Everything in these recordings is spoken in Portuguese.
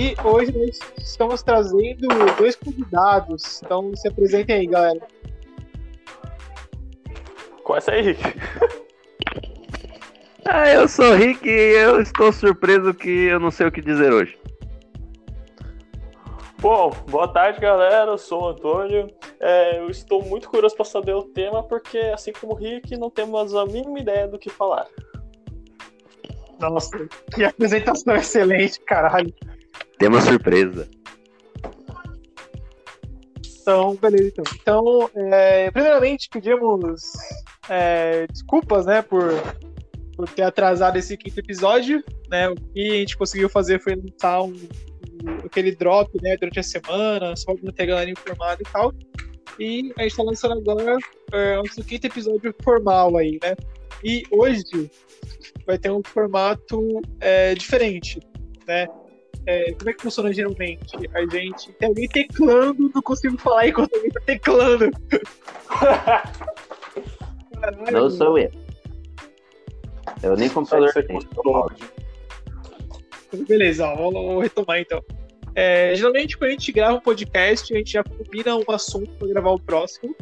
E hoje nós estamos trazendo dois convidados. Então se apresentem aí, galera. Começa aí, Rick. Ah, eu sou o Rick e eu estou surpreso que eu não sei o que dizer hoje. Bom, boa tarde, galera. Eu sou o Antônio. É, eu estou muito curioso para saber o tema, porque, assim como o Rick, não temos a mínima ideia do que falar. Nossa, que apresentação excelente, caralho. Tema surpresa. Então, beleza, então. Então, é, primeiramente, pedimos é, desculpas, né, por, por ter atrasado esse quinto episódio, né, o que a gente conseguiu fazer foi lançar um, um, aquele drop, né, durante a semana, só pra manter a galera informada e tal, e a gente tá lançando agora é, o nosso quinto episódio formal aí, né, e hoje vai ter um formato é, diferente, né, é, como é que funciona geralmente? A gente tem alguém teclando, não consigo falar enquanto alguém tá teclando. Caralho, Não sou eu. Eu nem computador Isso tenho. Beleza, ó, vou, vou retomar então. É, geralmente, quando a gente grava um podcast, a gente já combina um assunto para gravar o próximo,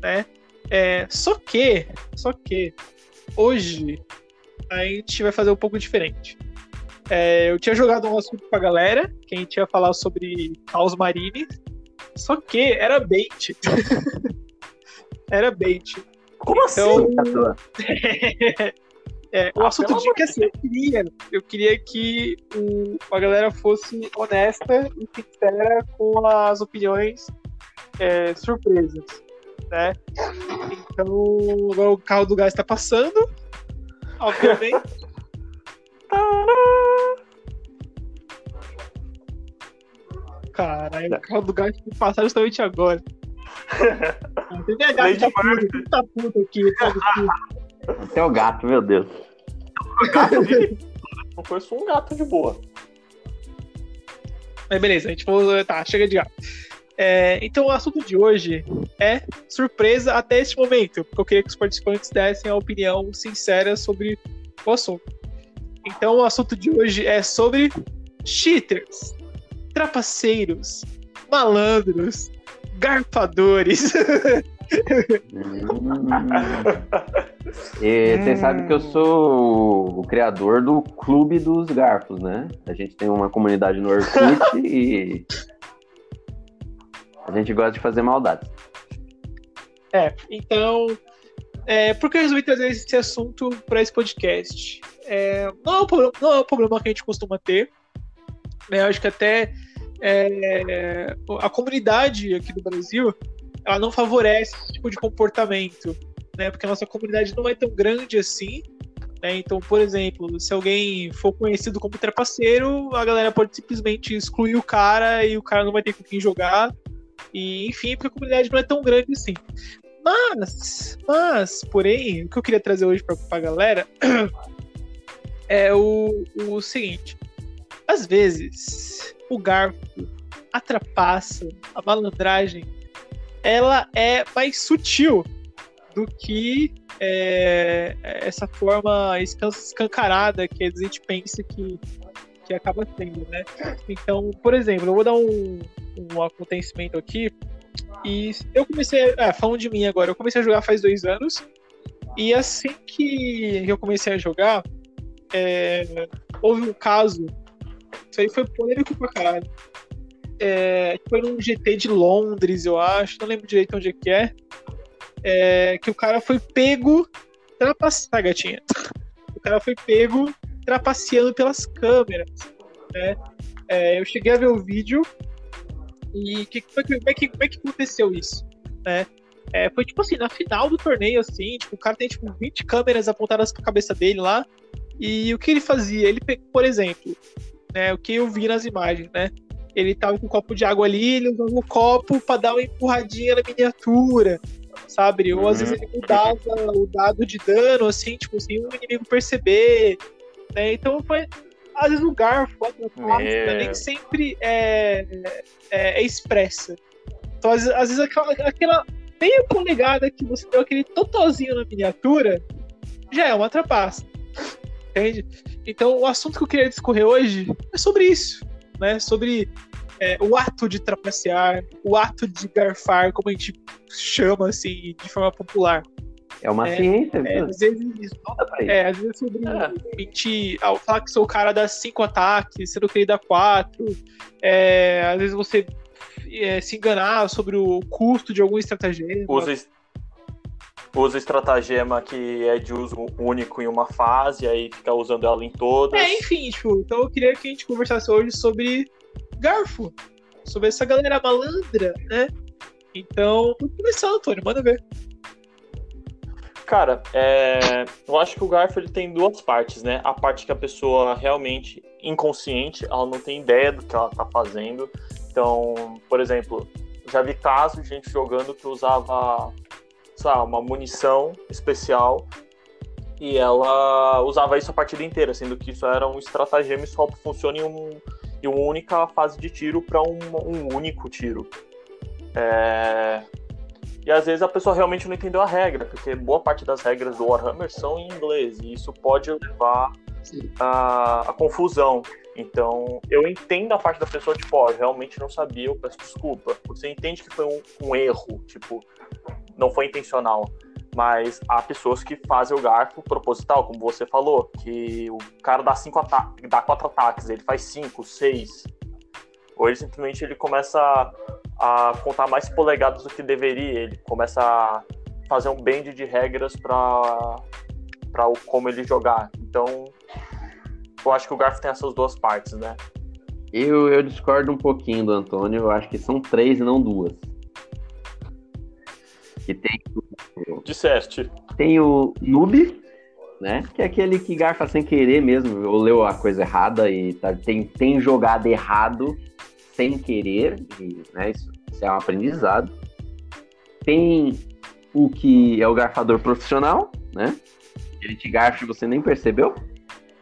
né? É, só que, só que, hoje a gente vai fazer um pouco diferente. É, eu tinha jogado um assunto pra galera, que a gente ia falar sobre caos marines, só que era bait. era bait. Como assim? Então, é, o Ah, assunto de que assim, eu queria, eu queria que o- a galera fosse honesta e sincera com as opiniões é, surpresas, né? Então, agora o carro do gás está passando, obviamente. Caralho, o carro do gás tem que passar justamente agora. Tem gato Lady tá puto, tá puto aqui, tá puto. Até o gato, meu Deus. Não foi só um gato de boa. Mas beleza, a gente falou. Tá, chega de gato. É, então o assunto de hoje é surpresa até este momento, porque eu queria que os participantes dessem a opinião sincera sobre o assunto. Então o assunto de hoje é sobre cheaters, trapaceiros, malandros, garfadores. Hum. Você sabe que eu sou o criador do Clube dos Garfos, né? A gente tem uma comunidade no Orkut e a gente gosta de fazer maldades. É, então, é, por que eu resolvi trazer esse assunto para esse podcast? É, não, é um problema, não é um problema que a gente costuma ter. né? Eu acho que até é, a comunidade aqui do Brasil ela não favorece esse tipo de comportamento, né? Porque a nossa comunidade não é tão grande assim. né? Então, por exemplo, se alguém for conhecido como trapaceiro, a galera pode simplesmente excluir o cara e o cara não vai ter com quem jogar. E, enfim, porque a comunidade não é tão grande assim. Mas, mas, porém, o que eu queria trazer hoje pra, pra galera é o, o seguinte. Às vezes, o garfo, a trapaça, a malandragem, ela é mais sutil do que é, essa forma escan- escancarada que a gente pensa que, que acaba sendo, né? Então, por exemplo, eu vou dar um, um acontecimento aqui e eu comecei, ah, falando de mim agora, eu comecei a jogar faz dois anos. E assim que eu comecei a jogar, é, houve um caso. Isso aí foi polêmico pra caralho. É, foi num GT de Londres, eu acho, não lembro direito onde é que é. é que o cara foi pego trapaceando, gatinha. O cara foi pego trapaceando pelas câmeras. Né? É, eu cheguei a ver o vídeo e que, como, é que, como, é que, aconteceu isso? Né? É, foi tipo assim, na final do torneio, assim, tipo, o cara tem tipo 20 câmeras apontadas pra cabeça dele lá. E o que ele fazia? Ele, por exemplo, né, o que eu vi nas imagens, né? Ele tava com um copo de água ali, ele usava o copo pra dar uma empurradinha na miniatura, sabe? Ou às Uhum. vezes ele mudava o dado de dano, assim, tipo, sem o inimigo perceber. Né? Então foi. Às vezes o garfo, a trapaça, É. nem sempre é, é, é expressa. Então, às, às vezes, aquela, aquela meia polegada que você deu aquele totalzinho na miniatura já é uma trapaça. Entende? Então, o assunto que eu queria discorrer hoje é sobre isso. né? Sobre é, o ato de trapacear, o ato de garfar, como a gente chama assim, de forma popular. É uma É, ciência, É, viu? às vezes, Volta pra isso. é, às vezes sobre É. mentir, ao falar que sou o cara dá cinco ataques, sendo que ele dá quatro. É, às vezes você é, se enganar sobre o custo de algum estratagema. Usa, usa estratagema que é de uso único em uma fase, aí fica usando ela em todas. É, enfim, tipo, então eu queria que a gente conversasse hoje sobre garfo, sobre essa galera malandra, né? Então, vamos começar, Antônio, manda ver. Cara, é, eu acho que o garfo ele tem duas partes, né? A parte que a pessoa realmente inconsciente, ela não tem ideia do que ela tá fazendo. Então, por exemplo, já vi casos de gente jogando que usava, lá, uma munição especial e ela usava isso a partida inteira, sendo que isso era um estratagema e só funciona em, um, em uma única fase de tiro para um, um único tiro. É, e às vezes a pessoa realmente não entendeu a regra, porque boa parte das regras do Warhammer são em inglês, e isso pode levar a, a confusão. Então, eu entendo a parte da pessoa, tipo, ó, eu realmente não sabia, eu peço desculpa. Você entende que foi um, um erro, tipo, não foi intencional. Mas há pessoas que fazem o garfo proposital, como você falou, que o cara dá cinco ataques, dá quatro ataques, ele faz cinco, seis. Ou ele simplesmente ele começa a, contar mais polegadas do que deveria, ele começa a fazer um bend de regras para para como ele jogar. Então, eu acho que o garfo tem essas duas partes, né? Eu, eu discordo um pouquinho do Antônio, eu acho que são três e não duas. Que tem, Disseste. tem o noob, né? Que é aquele que garfa sem querer mesmo, ou leu a coisa errada e tá- tem, tem jogado errado sem querer, e, né? Isso, isso é um aprendizado. Tem o que é o garfador profissional, né? Ele te garfa e você nem percebeu,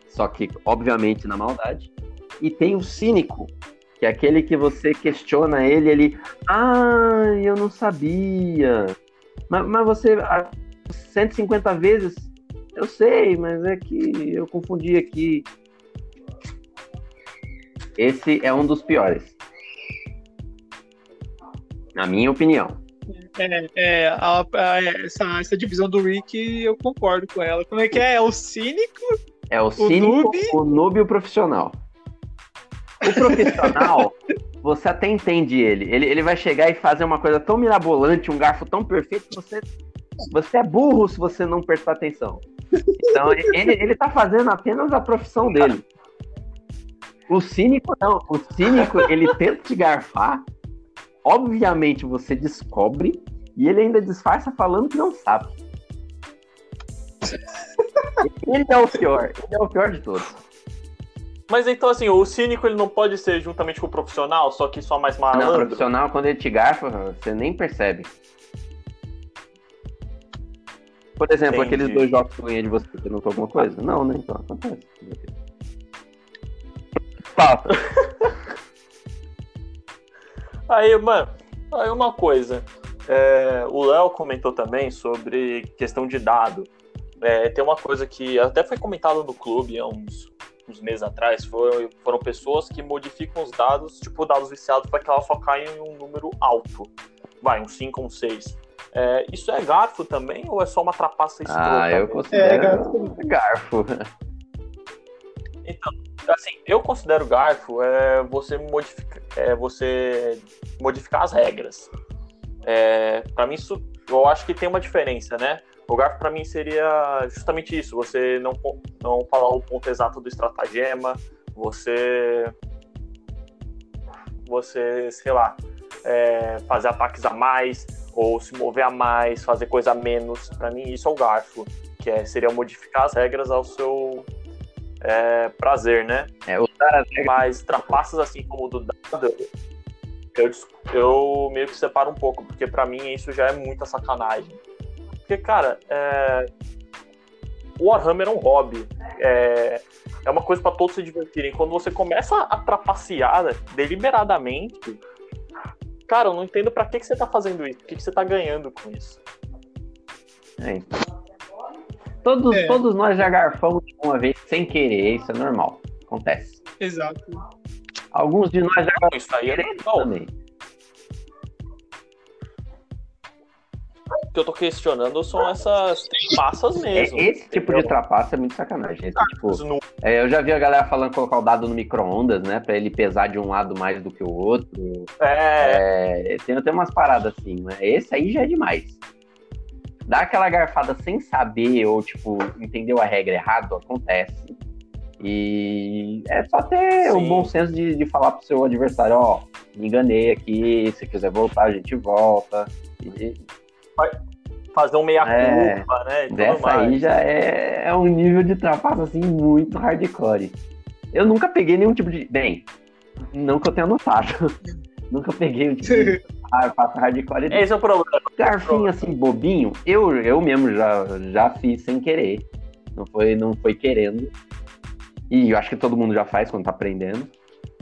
só que obviamente na maldade. E tem o cínico, que é aquele que você questiona ele, ele, ah, eu não sabia. Mas, mas você, ah, 150 vezes, eu sei, mas é que eu confundi aqui. Esse é um dos piores. Na minha opinião. É, é, a- a- essa, essa divisão do Rick, eu concordo com ela. Como é que é? É o cínico? É o cínico, noob? o noob e o profissional. O profissional, você até entende ele. ele. Ele vai chegar e fazer uma coisa tão mirabolante, um garfo tão perfeito, que você, você é burro se você não prestar atenção. Então, ele, ele tá fazendo apenas a profissão dele. O cínico, não. O cínico, ele tenta te garfar. Obviamente, você descobre. E ele ainda disfarça falando que não sabe. Ele é o pior. Ele é o pior de todos. Mas então, assim, o cínico ele não pode ser juntamente com o profissional, só que só mais Não, malandro? profissional, quando ele te garfa, você nem percebe. Por exemplo, Entendi. aqueles dois jogos que eu ganhei de você, você notou alguma coisa? Não, né? Então acontece. Fala. Aí, mano, aí uma coisa. é, o Léo comentou também sobre questão de dado. É, tem uma coisa que até foi comentada no clube há uns, uns meses atrás. Foi, foram pessoas que modificam os dados, tipo dados viciados, para que ela só caia em um número alto. Vai, um 5, um 6. É, isso é garfo também ou é só uma trapaça escrota? Ah, eu considero É, garfo. garfo. assim, eu considero garfo é você modificar, é você modificar as regras. É, para mim isso, eu acho que tem uma diferença, né? O garfo para mim seria justamente isso, você não não falar o ponto exato do estratagema, você você, sei lá, é, fazer ataques a mais ou se mover a mais, fazer coisa a menos. Para mim isso é o garfo, que é, seria modificar as regras ao seu é, prazer, né? É, usar as regras. Mas trapaças assim como o do dado, eu, eu meio que separo um pouco, porque pra mim isso já é muita sacanagem. Porque, cara, é... o Warhammer é um hobby. É, é uma coisa pra todos se divertirem. Quando você começa a trapacear deliberadamente, cara, eu não entendo pra que, que você tá fazendo isso. O que, que você tá ganhando com isso? É isso. Todos, É. todos nós já garfamos uma vez sem querer, isso é normal. Acontece. Exato. Alguns de nós já Não, isso aí é normal. também. Que eu tô questionando são essas passas mesmo. É, Esse tipo de trapaça é muito sacanagem. Esse tipo, é, eu já vi a galera falando colocar o dado no micro-ondas, né? Pra ele pesar de um lado mais do que o outro. É, É, tem até umas paradas assim, né? Esse aí já é demais. Dar aquela garfada sem saber ou, tipo, entendeu a regra errado, acontece. E é só ter o bom senso de, de falar pro seu adversário, ó, me enganei aqui, se quiser voltar, a gente volta. E fazer um meia-culpa, É, né? e dessa mais. aí já é, é um nível de trapaça, assim, muito hardcore. Eu nunca peguei nenhum tipo de... Bem, não que eu tenha notado. nunca peguei um tipo de trapaça hardcore Esse é o problema. garfinho assim, bobinho, eu, eu mesmo já, já fiz sem querer. Não foi, não foi querendo. E eu acho que todo mundo já faz quando tá aprendendo.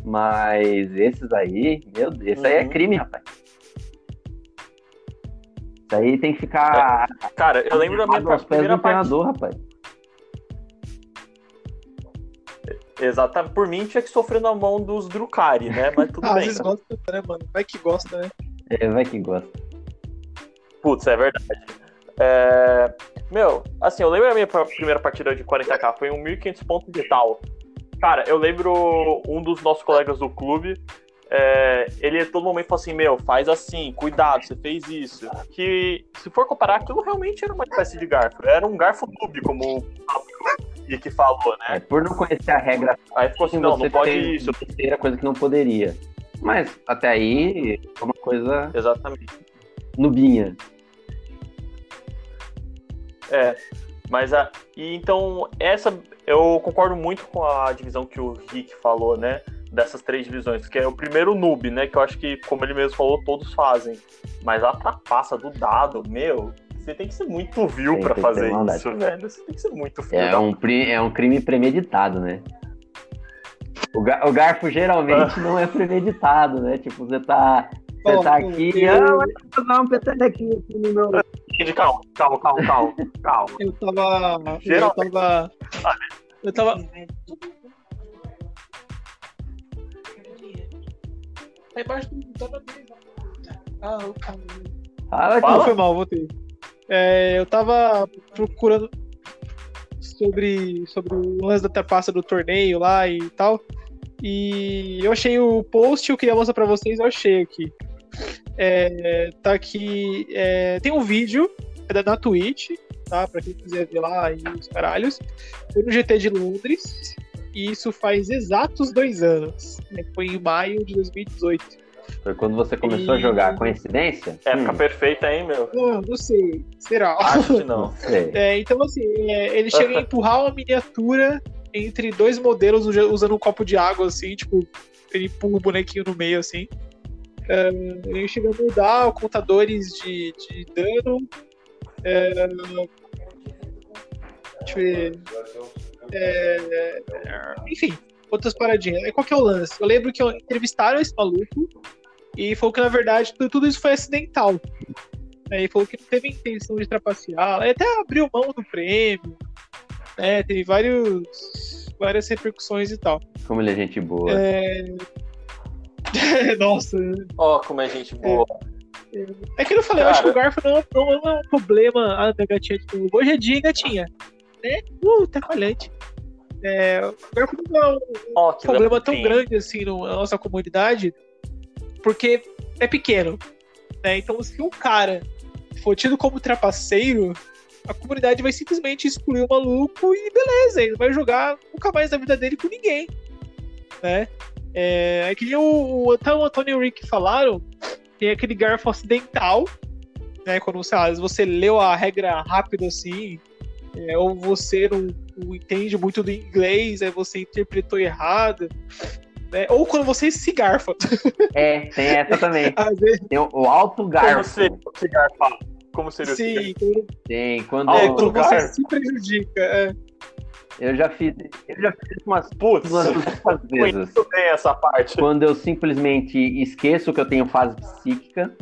Mas esses aí, meu Deus, esse aí é Uhum. crime, rapaz. Isso aí tem que ficar Cara, eu lembro da minha aos pés do primeira partida. imperador, rapaz. Exatamente. Por mim, tinha que sofrer na mão dos Drukari, né? Mas tudo Ah, às bem. vezes gosta, né, mano? Vai que gosta, né? É, vai que gosta. Putz, é verdade. É, Meu, assim, eu lembro da minha pr- primeira partida de 40k, foi um 1.500 pontos de tal. Cara, eu lembro um dos nossos colegas do clube, é, ele todo momento falou assim, meu, faz assim, cuidado, você fez isso. Que, se for comparar, aquilo realmente era uma espécie de garfo. Era um garfo noob, como o e que falou, É, né? por não conhecer a regra, Aí ficou assim, não, não pode isso. besteira, coisa que não poderia. Mas até aí é uma coisa Exatamente. nubinha. É, mas a, e então essa eu concordo muito com a divisão que o Rick falou, né? Dessas três divisões, que é o primeiro noob, né? Que eu acho que, como ele mesmo falou, todos fazem. Mas a trapaça do dado, meu, você tem que ser muito vil ter fazer isso, velho. Você tem que ser muito É um, é um crime premeditado, né? O, ga- o garfo geralmente não é premeditado, né? Tipo, você tá, você tá eu- aqui, eu- ah, vou dar um petelequinho aqui no meu... Calma, calma, calma, calma, calma. Eu tava. Eu tava. Eu tava. Tá embaixo do. Tá mesa. Ah, o cara. Fala aqui. Fala. Não foi mal, voltei. É, eu tava procurando sobre, sobre o lance da trapaça do torneio lá e tal. E eu achei o post, eu queria mostrar pra vocês, eu achei aqui. É, tá aqui. é, tem um vídeo é da- na Twitch, tá? Pra quem quiser ver lá e os caralhos. Foi no GT de Londres. E isso faz exatos dois anos. né? Foi em maio de 2018. Foi quando você começou a jogar. Coincidência? Época Hum, perfeita, hein, meu? Não, não sei. Será? Acho que não. É, então, assim, é, ele chega a empurrar uma miniatura entre dois modelos usando um copo de água, assim, tipo, ele empurra o bonequinho no meio, assim. É, ele chega a mudar contadores de, de dano. É, deixa eu ver. É, enfim, outras paradinhas. É, Qual que é o lance? Eu lembro que entrevistaram esse maluco e falou que, na verdade, tudo- isso foi acidental. É, Ele falou que não teve intenção de trapacear. Ele até abriu mão do prêmio. né? teve vários, várias repercussões e tal. Como ele é gente boa. Nossa. Ó, como é gente boa. É que eu falei, eu acho que Cara. o garfo não, não é um problema. Ah, da gatinha de novo. Hoje é dia, gatinha. Né? Uh, tá falhante. É, o garfo não é um que problema tão grande assim no- na nossa comunidade, porque é pequeno. Né? Então, se um cara for tido como trapaceiro, a comunidade vai simplesmente excluir o maluco e beleza, ele vai jogar nunca mais na vida dele com ninguém. Né? É, é que nem o, o, até o Antônio e o Rick falaram, tem aquele garfo ocidental, né? Quando sei lá, você leu a regra rápido assim, é, ou você não, não entende muito do inglês, aí você interpretou errado. né? Ou quando você se garfa. É, tem essa também. Vezes, Tem o, alto Como garfo. seria o cigarro? Como seria sim, quando, Tem. Quando é, Alto quando você garfo. se prejudica. é. eu já fiz. Eu já fiz umas, Putz, umas duas vezes. conheço bem essa parte. Quando eu simplesmente esqueço que eu tenho fase psíquica.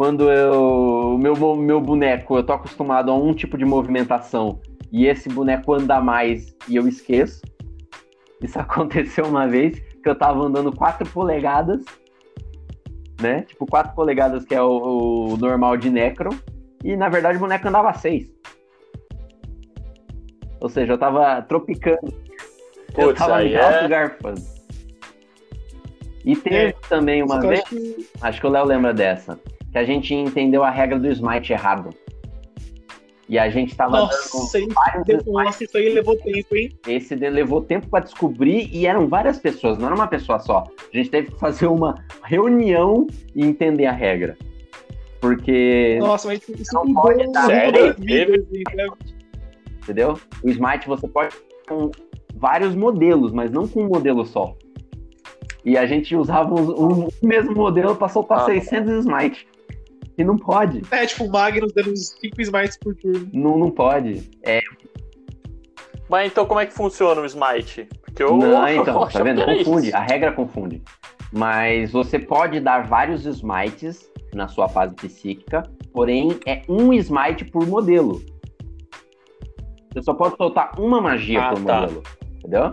Quando eu. Meu, meu boneco, eu tô acostumado a um tipo de movimentação. E esse boneco anda mais e eu esqueço. Isso aconteceu uma vez que eu tava andando 4 polegadas, né? Tipo, 4 polegadas que é o, o normal de Necron, e na verdade o boneco andava 6. Ou seja, eu tava tropicando. eu tava me é- garfando. E teve É, também uma eu vez, acho que- acho que o Léo lembra dessa, que a gente entendeu a regra do smite errado. E a gente tava dando Nossa, isso, vários nossa, isso aí levou tempo, hein? esse levou tempo para descobrir e eram várias pessoas, não era uma pessoa só. A gente teve que fazer uma reunião e entender a regra. Porque, Nossa, mas isso Não pode dar- Sério? né? entendeu? O Smite você pode com vários modelos, mas não com um modelo só. E a gente usava um, um mesmo modelo para soltar Ah. 600 Smite. E não pode. É, tipo, o Magnus dando uns 5 smites por turno. Não, não pode. É, Mas então como é que funciona o Smite? Porque eu. não, eu então, tá vendo? era Confunde. isso. A regra confunde. Mas você pode dar vários smites na sua fase psíquica, porém é um smite por modelo. Você só pode soltar uma magia Ah, por tá. modelo. Entendeu?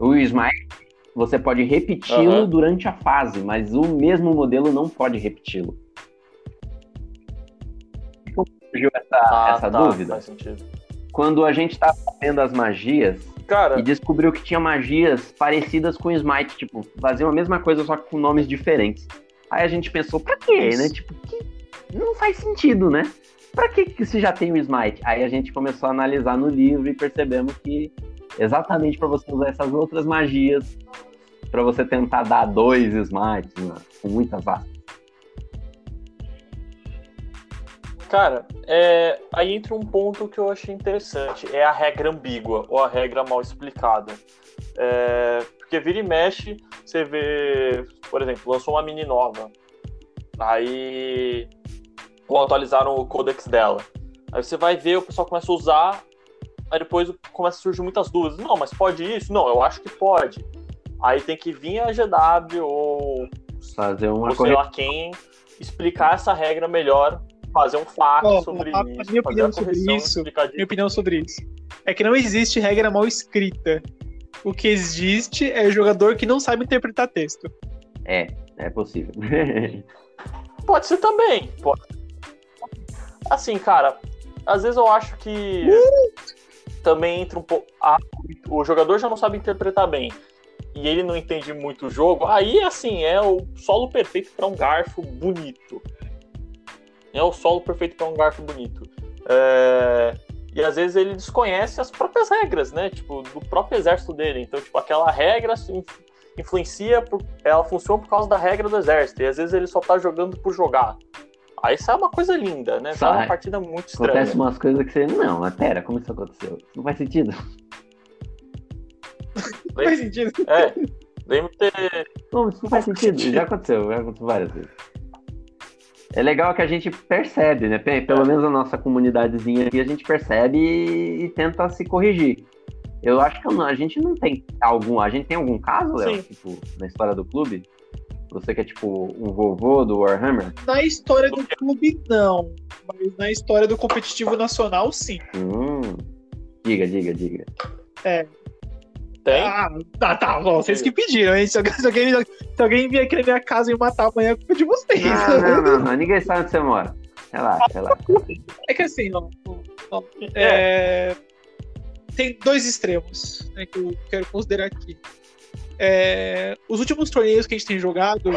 O smite você pode repeti-lo Aham. durante a fase, mas o mesmo modelo não pode repeti-lo. Surgiu essa, Ah, essa tá, dúvida? Faz sentido. Quando a gente tá fazendo as magias, Cara, e descobriu que tinha magias parecidas com Smite, tipo, faziam a mesma coisa só que com nomes diferentes. Aí a gente pensou, pra quê, Isso. né? Tipo, que não faz sentido, né? Pra que que se já tem o Smite? Aí a gente começou a analisar no livro e percebemos que exatamente pra você usar essas outras magias, pra você tentar dar dois Smites, né? com muitas aspas. Cara, é, aí entra um ponto que eu achei interessante, é a regra ambígua, ou a regra mal explicada. É, porque vira e mexe, você vê, por exemplo, lançou uma mini nova, aí ou atualizaram o codex dela. Aí você vai ver, o pessoal começa a usar, aí depois começa a surgir muitas dúvidas. Não, mas pode isso? Não, eu acho que pode. Aí tem que vir a GW ou Fazer uma ou sei lá quem, explicar essa regra melhor, fazer um fato Ó, sobre isso, minha fazer opinião a sobre isso- Minha opinião sobre isso. É que não existe regra mal escrita. O que existe é jogador que não sabe interpretar texto. É possível. Pode ser também. Pode. Assim, cara, às vezes eu acho que também entra um pouco. ah, o jogador já não sabe interpretar bem. E ele não entende muito o jogo. Aí, assim, é o solo perfeito para um garfo bonito. É o solo perfeito para um garfo bonito. É, E às vezes ele desconhece as próprias regras, né? Tipo, do próprio exército dele. Então, tipo, aquela regra influencia, por... ela funciona por causa da regra do exército. E às vezes ele só tá jogando por jogar. Aí sai uma coisa linda, né? Sai uma partida muito estranha. Acontece umas coisas que você. Não, mas pera, como isso aconteceu? Não faz sentido. Não faz sentido. É. Lembro de ter. Não, isso não faz sentido. Já aconteceu, já aconteceu várias vezes. É legal que a gente percebe, né? Pe- Pelo É. menos a nossa comunidadezinha aqui, a gente percebe e, e tenta se corrigir. Eu acho que a gente não tem algum. A gente tem algum caso, Léo, tipo, na história do clube? Você que é tipo um vovô do Warhammer? Na história do clube, não. Mas na história do competitivo nacional, sim. Hum. Diga, diga, diga. Tem? Ah, tá, tá. Bom, vocês que pediram, hein? Se alguém, se alguém, se alguém vier aqui na minha casa e me matar amanhã, é culpa de vocês. Não, não, não, não. Ninguém sabe onde você mora. Relaxa, relaxa. É que assim, ó, ó, é, tem dois extremos né, que eu quero considerar aqui. É, os últimos torneios que a gente tem jogado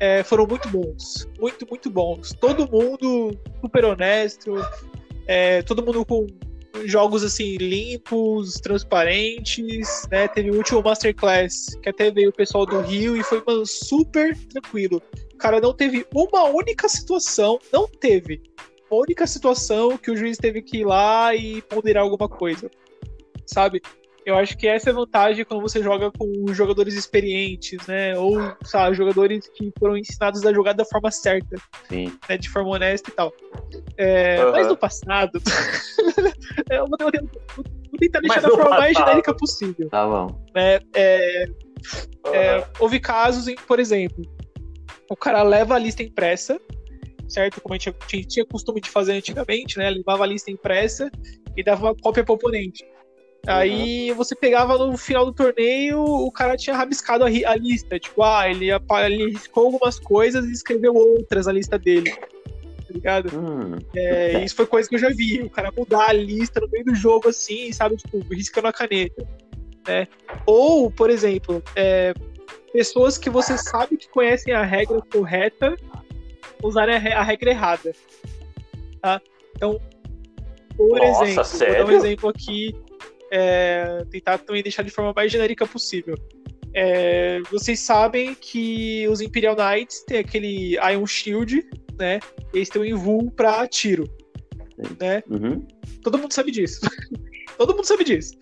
é, foram muito bons. Muito, muito bons. Todo mundo super honesto. é, todo mundo com jogos assim limpos, transparentes, né? Teve o último Masterclass, que até veio o pessoal do Rio e foi mano, super tranquilo. O cara não teve uma única situação, não teve uma única situação que o juiz teve que ir lá e ponderar alguma coisa, sabe? Eu acho que essa é a vantagem quando você joga com jogadores experientes, né? Ou, sabe, jogadores que foram ensinados a jogar da forma certa, Sim. né? De forma honesta e tal. É, Aham. Mas no passado, eu vou, vou- vou tentar deixar Mas da forma mais passado. genérica possível. Tá bom. Né? É, é, Aham. houve casos em, por exemplo, o cara leva a lista impressa, certo? Como a gente tinha, tinha costume de fazer antigamente, né? Levava a lista impressa e dava uma cópia pro oponente. Aí você pegava no final do torneio, o cara tinha rabiscado a, a lista. Tipo, ah, ele, ele riscou algumas coisas e escreveu outras na lista dele. Tá ligado? Hum, É, isso foi coisa que eu já vi. O cara mudar a lista no meio do jogo, assim, sabe? Tipo, riscando a caneta. Né? Ou, por exemplo, é, pessoas que você sabe que conhecem a regra correta usarem a, re- a regra errada. Tá? Então, por Nossa, exemplo, vou dar sério? um exemplo aqui, é, tentar também deixar de forma mais genérica possível. É, vocês sabem que os Imperial Knights têm aquele Ion Shield, né? Eles têm o Invul pra tiro. Né? uhum. Todo mundo sabe disso. Todo mundo sabe disso.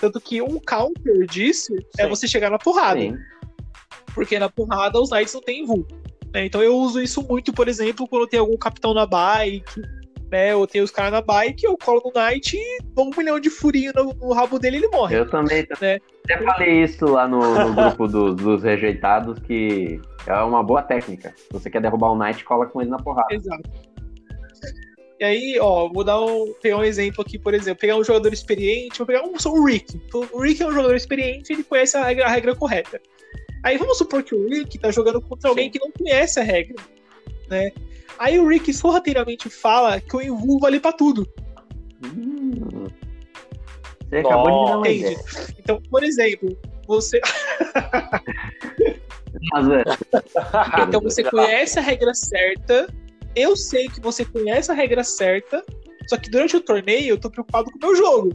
Tanto que um counter disso é Sim. você chegar na porrada. Sim. Porque na porrada os Knights não têm Invul. né? Então eu uso isso muito, por exemplo, quando tem algum capitão na bike, né? Ou tem os caras na bike, eu colo no Knight e dou um milhão de furinho no, no rabo dele e ele morre. Eu também Né? até falei isso lá no, no grupo do- dos rejeitados, que é uma boa técnica. Se você quer derrubar o Knight, cola com ele na porrada. Exato. E aí, ó, vou dar um, pegar um exemplo aqui, por exemplo, pegar um jogador experiente, vou pegar um, o Rick. O Rick é um jogador experiente, ele conhece a regra, a regra correta. Aí vamos supor que o Rick tá jogando contra alguém Sim. que não conhece a regra, né? Aí o Rick sorrateiramente fala que o Invul vale pra tudo, Hum. Você acabou de me dar uma. Então, por exemplo, você, então você conhece a regra certa, eu sei que você conhece a regra certa, só que durante o torneio eu tô preocupado com o meu jogo.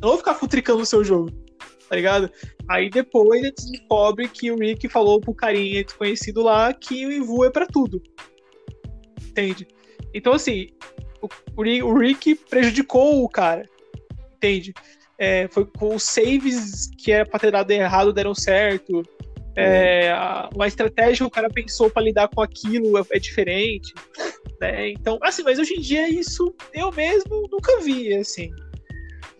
Não vou ficar futricando o seu jogo, tá ligado? Aí depois a gente descobre que o Rick falou pro carinha desconhecido lá que o Ivu é pra tudo. Entende? Então, assim, o, o Ri- o Rick prejudicou o cara. Entende? É, foi com os saves que era pra ter dado errado deram certo. É, a- uma estratégia que o cara pensou pra lidar com aquilo é, é diferente. Né? Então, assim, mas hoje em dia isso eu mesmo nunca vi, assim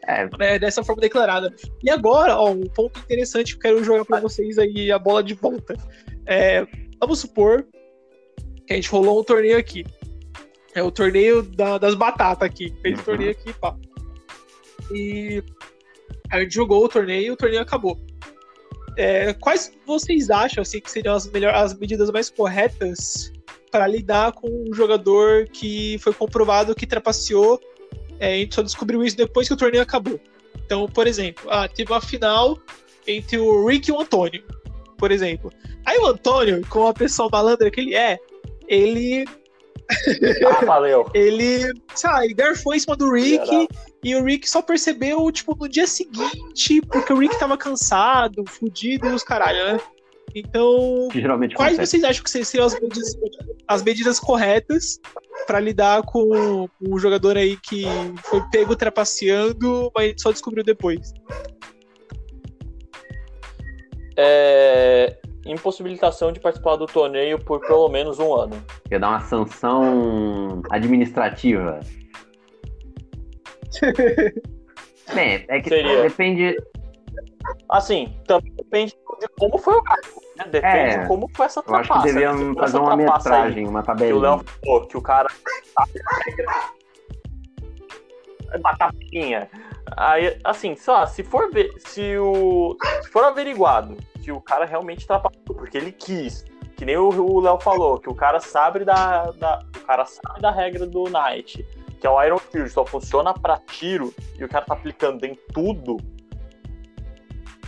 é, né, dessa forma declarada. E agora, ó, um ponto interessante que eu quero jogar pra vocês aí a bola de volta. É, vamos supor que a gente rolou um torneio aqui. É o torneio da- das batatas aqui. Fez o Uhum. torneio aqui, pá. E a gente jogou o torneio e o torneio acabou. É, quais vocês acham assim, que seriam as, melhor, as medidas mais corretas para lidar com um jogador que foi comprovado que trapaceou é, a gente só descobriu isso depois que o torneio acabou. Então, por exemplo, ah, teve uma final entre o Rick e o Antônio, por exemplo. Aí o Antônio, como a pessoa malandra que ele é, ele, Ah, valeu. ele, sabe, garfou em cima do Rick Geral. e o Rick só percebeu, tipo, no dia seguinte, porque o Rick tava cansado, fudido e os caralho, né? Então, que geralmente Quais acontece. vocês acham que seriam as medidas, as medidas corretas para lidar com, o jogador aí que foi pego trapaceando, mas a gente só descobriu depois? É, impossibilitação de participar do torneio por pelo menos um ano. Quer dar uma sanção administrativa. Bem, é que Seria. depende. Assim, também depende de como foi o caso. Né? Depende É, de como foi essa Eu acho que trapaça. deveriam Se for fazer uma trapaça aí metragem, uma Que o tabelinha. Léo falou que o cara. Batatinha. Aí, assim, só, se for ver, se o. Se for averiguado que o cara realmente trapaceou, porque ele quis. Que nem o Léo falou, que o cara sabe da, da. O cara sabe da regra do Knight. Que é o Iron Shield, só funciona pra tiro, e o cara tá aplicando em tudo.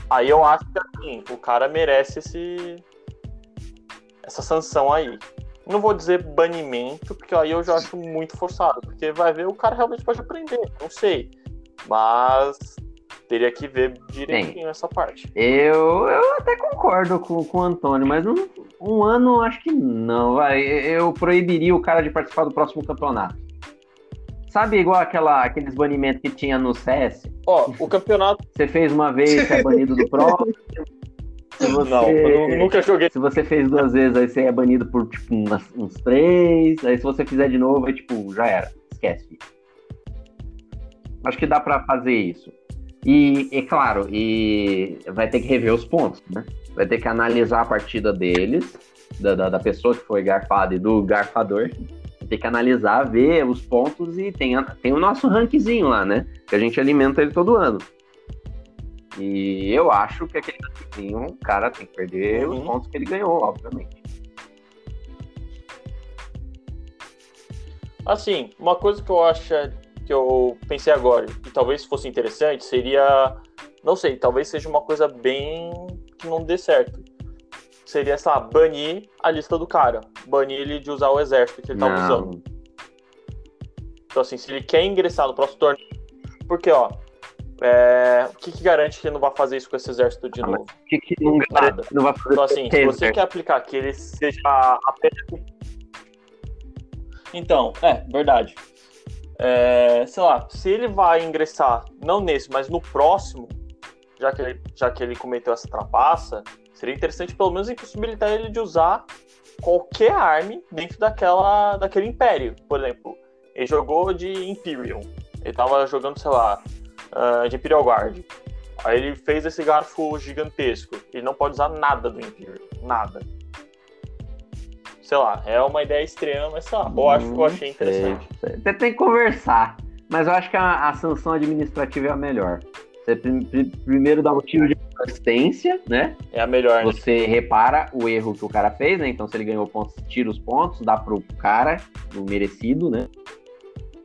Aí eu acho que assim, o cara merece esse. Essa sanção aí. Não vou dizer banimento, porque aí eu já acho muito forçado. Porque vai ver, o cara realmente pode aprender, não sei. Mas teria que ver direitinho essa parte. Eu, eu até concordo com, com o Antônio, mas um, um ano acho que não. Vai. Eu proibiria o cara de participar do próximo campeonato. Sabe igual aquela, aqueles banimentos que tinha no CS? Ó, o campeonato. Você fez uma vez, você é banido do próximo. Se você, Não, eu nunca joguei. se você fez duas vezes, aí você é banido por tipo umas- uns três. Aí se você fizer de novo, aí tipo, já era. Esquece. Acho que dá pra fazer isso. E, é claro, e vai ter que rever os pontos, né? Vai ter que analisar a partida deles, da, da, da pessoa que foi garfada e do garfador. Vai ter que analisar, ver os pontos e tem, tem o nosso rankzinho lá, né? Que a gente alimenta ele todo ano. E eu acho que aquele garfinho, o cara tem que perder Uhum. os pontos que ele ganhou, obviamente. Assim, uma coisa que eu acho que eu pensei agora, e talvez fosse interessante, seria. Não sei, talvez seja uma coisa bem que não dê certo. Seria, sei lá, banir a lista do cara. Banir ele de usar o exército que ele usando. Não, Então, assim, se ele quer ingressar no próximo torneio. Porque, ó. é, O que, que garante que ele não vai fazer isso com esse exército de Ah, novo? o que, que não, Nada. não vai fazer Então, assim, se você quer aplicar que ele seja apenas. Então, é, verdade. É, sei lá, se ele vai ingressar, não nesse, mas no próximo, já que ele, já que ele cometeu essa trapaça, seria interessante pelo menos impossibilitar ele de usar qualquer arma dentro daquela, daquele império. Por exemplo, ele jogou de Imperial. Ele tava jogando, sei lá, ah, de Imperial Guard. Aí ele fez esse garfo gigantesco. Ele não pode usar nada do Imperial. Nada. Sei lá, é uma ideia extrema, mas sei lá, eu acho que eu achei interessante. sei. Você tem que conversar. Mas eu acho que a, a sanção administrativa é a melhor. Você prim- prim- primeiro dá um tiro de resistência, né? É a melhor, né? Você repara o erro que o cara fez, né? Então, se ele ganhou pontos, tira os pontos, dá pro cara, o merecido, né?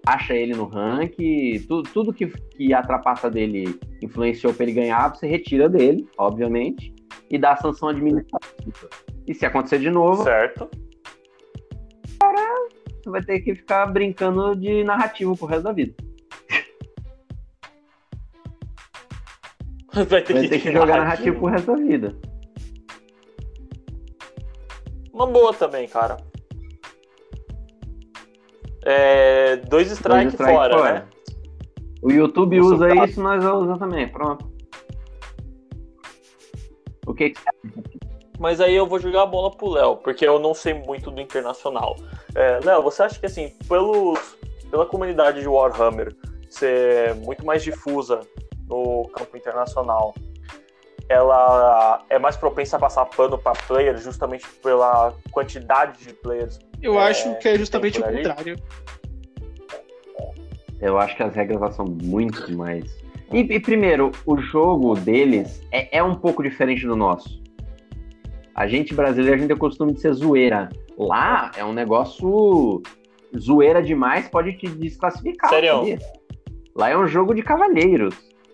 Acha ele no ranking, tudo, tudo que, que a trapaça dele influenciou pra ele ganhar, você retira dele, obviamente, e dá a sanção administrativa. E se acontecer de novo, Certo. Você vai ter que ficar brincando de narrativo pro resto da vida. Vai ter Vai que, ter que jogar narrativo pro resto da vida. Uma boa também, cara. É, dois strike, Dois strike fora, fora. né? O YouTube Nossa, usa tá. isso, nós vamos usar também. Pronto. O que que Mas aí eu vou jogar a bola pro Léo, porque eu não sei muito do internacional. É, Léo, você acha que assim, pelos, pela comunidade de Warhammer ser muito mais difusa no campo internacional, ela é mais propensa a passar pano para players justamente pela quantidade de players? Eu É, acho que é justamente o contrário. Eu acho que as regras lá são muito mais. E, e, primeiro, o jogo deles é, é um pouco diferente do nosso. A gente brasileiro, a gente tem o costume de ser zoeira. Lá é um negócio. Zoeira demais pode te desclassificar. Sério? Lá é um jogo de cavalheiros.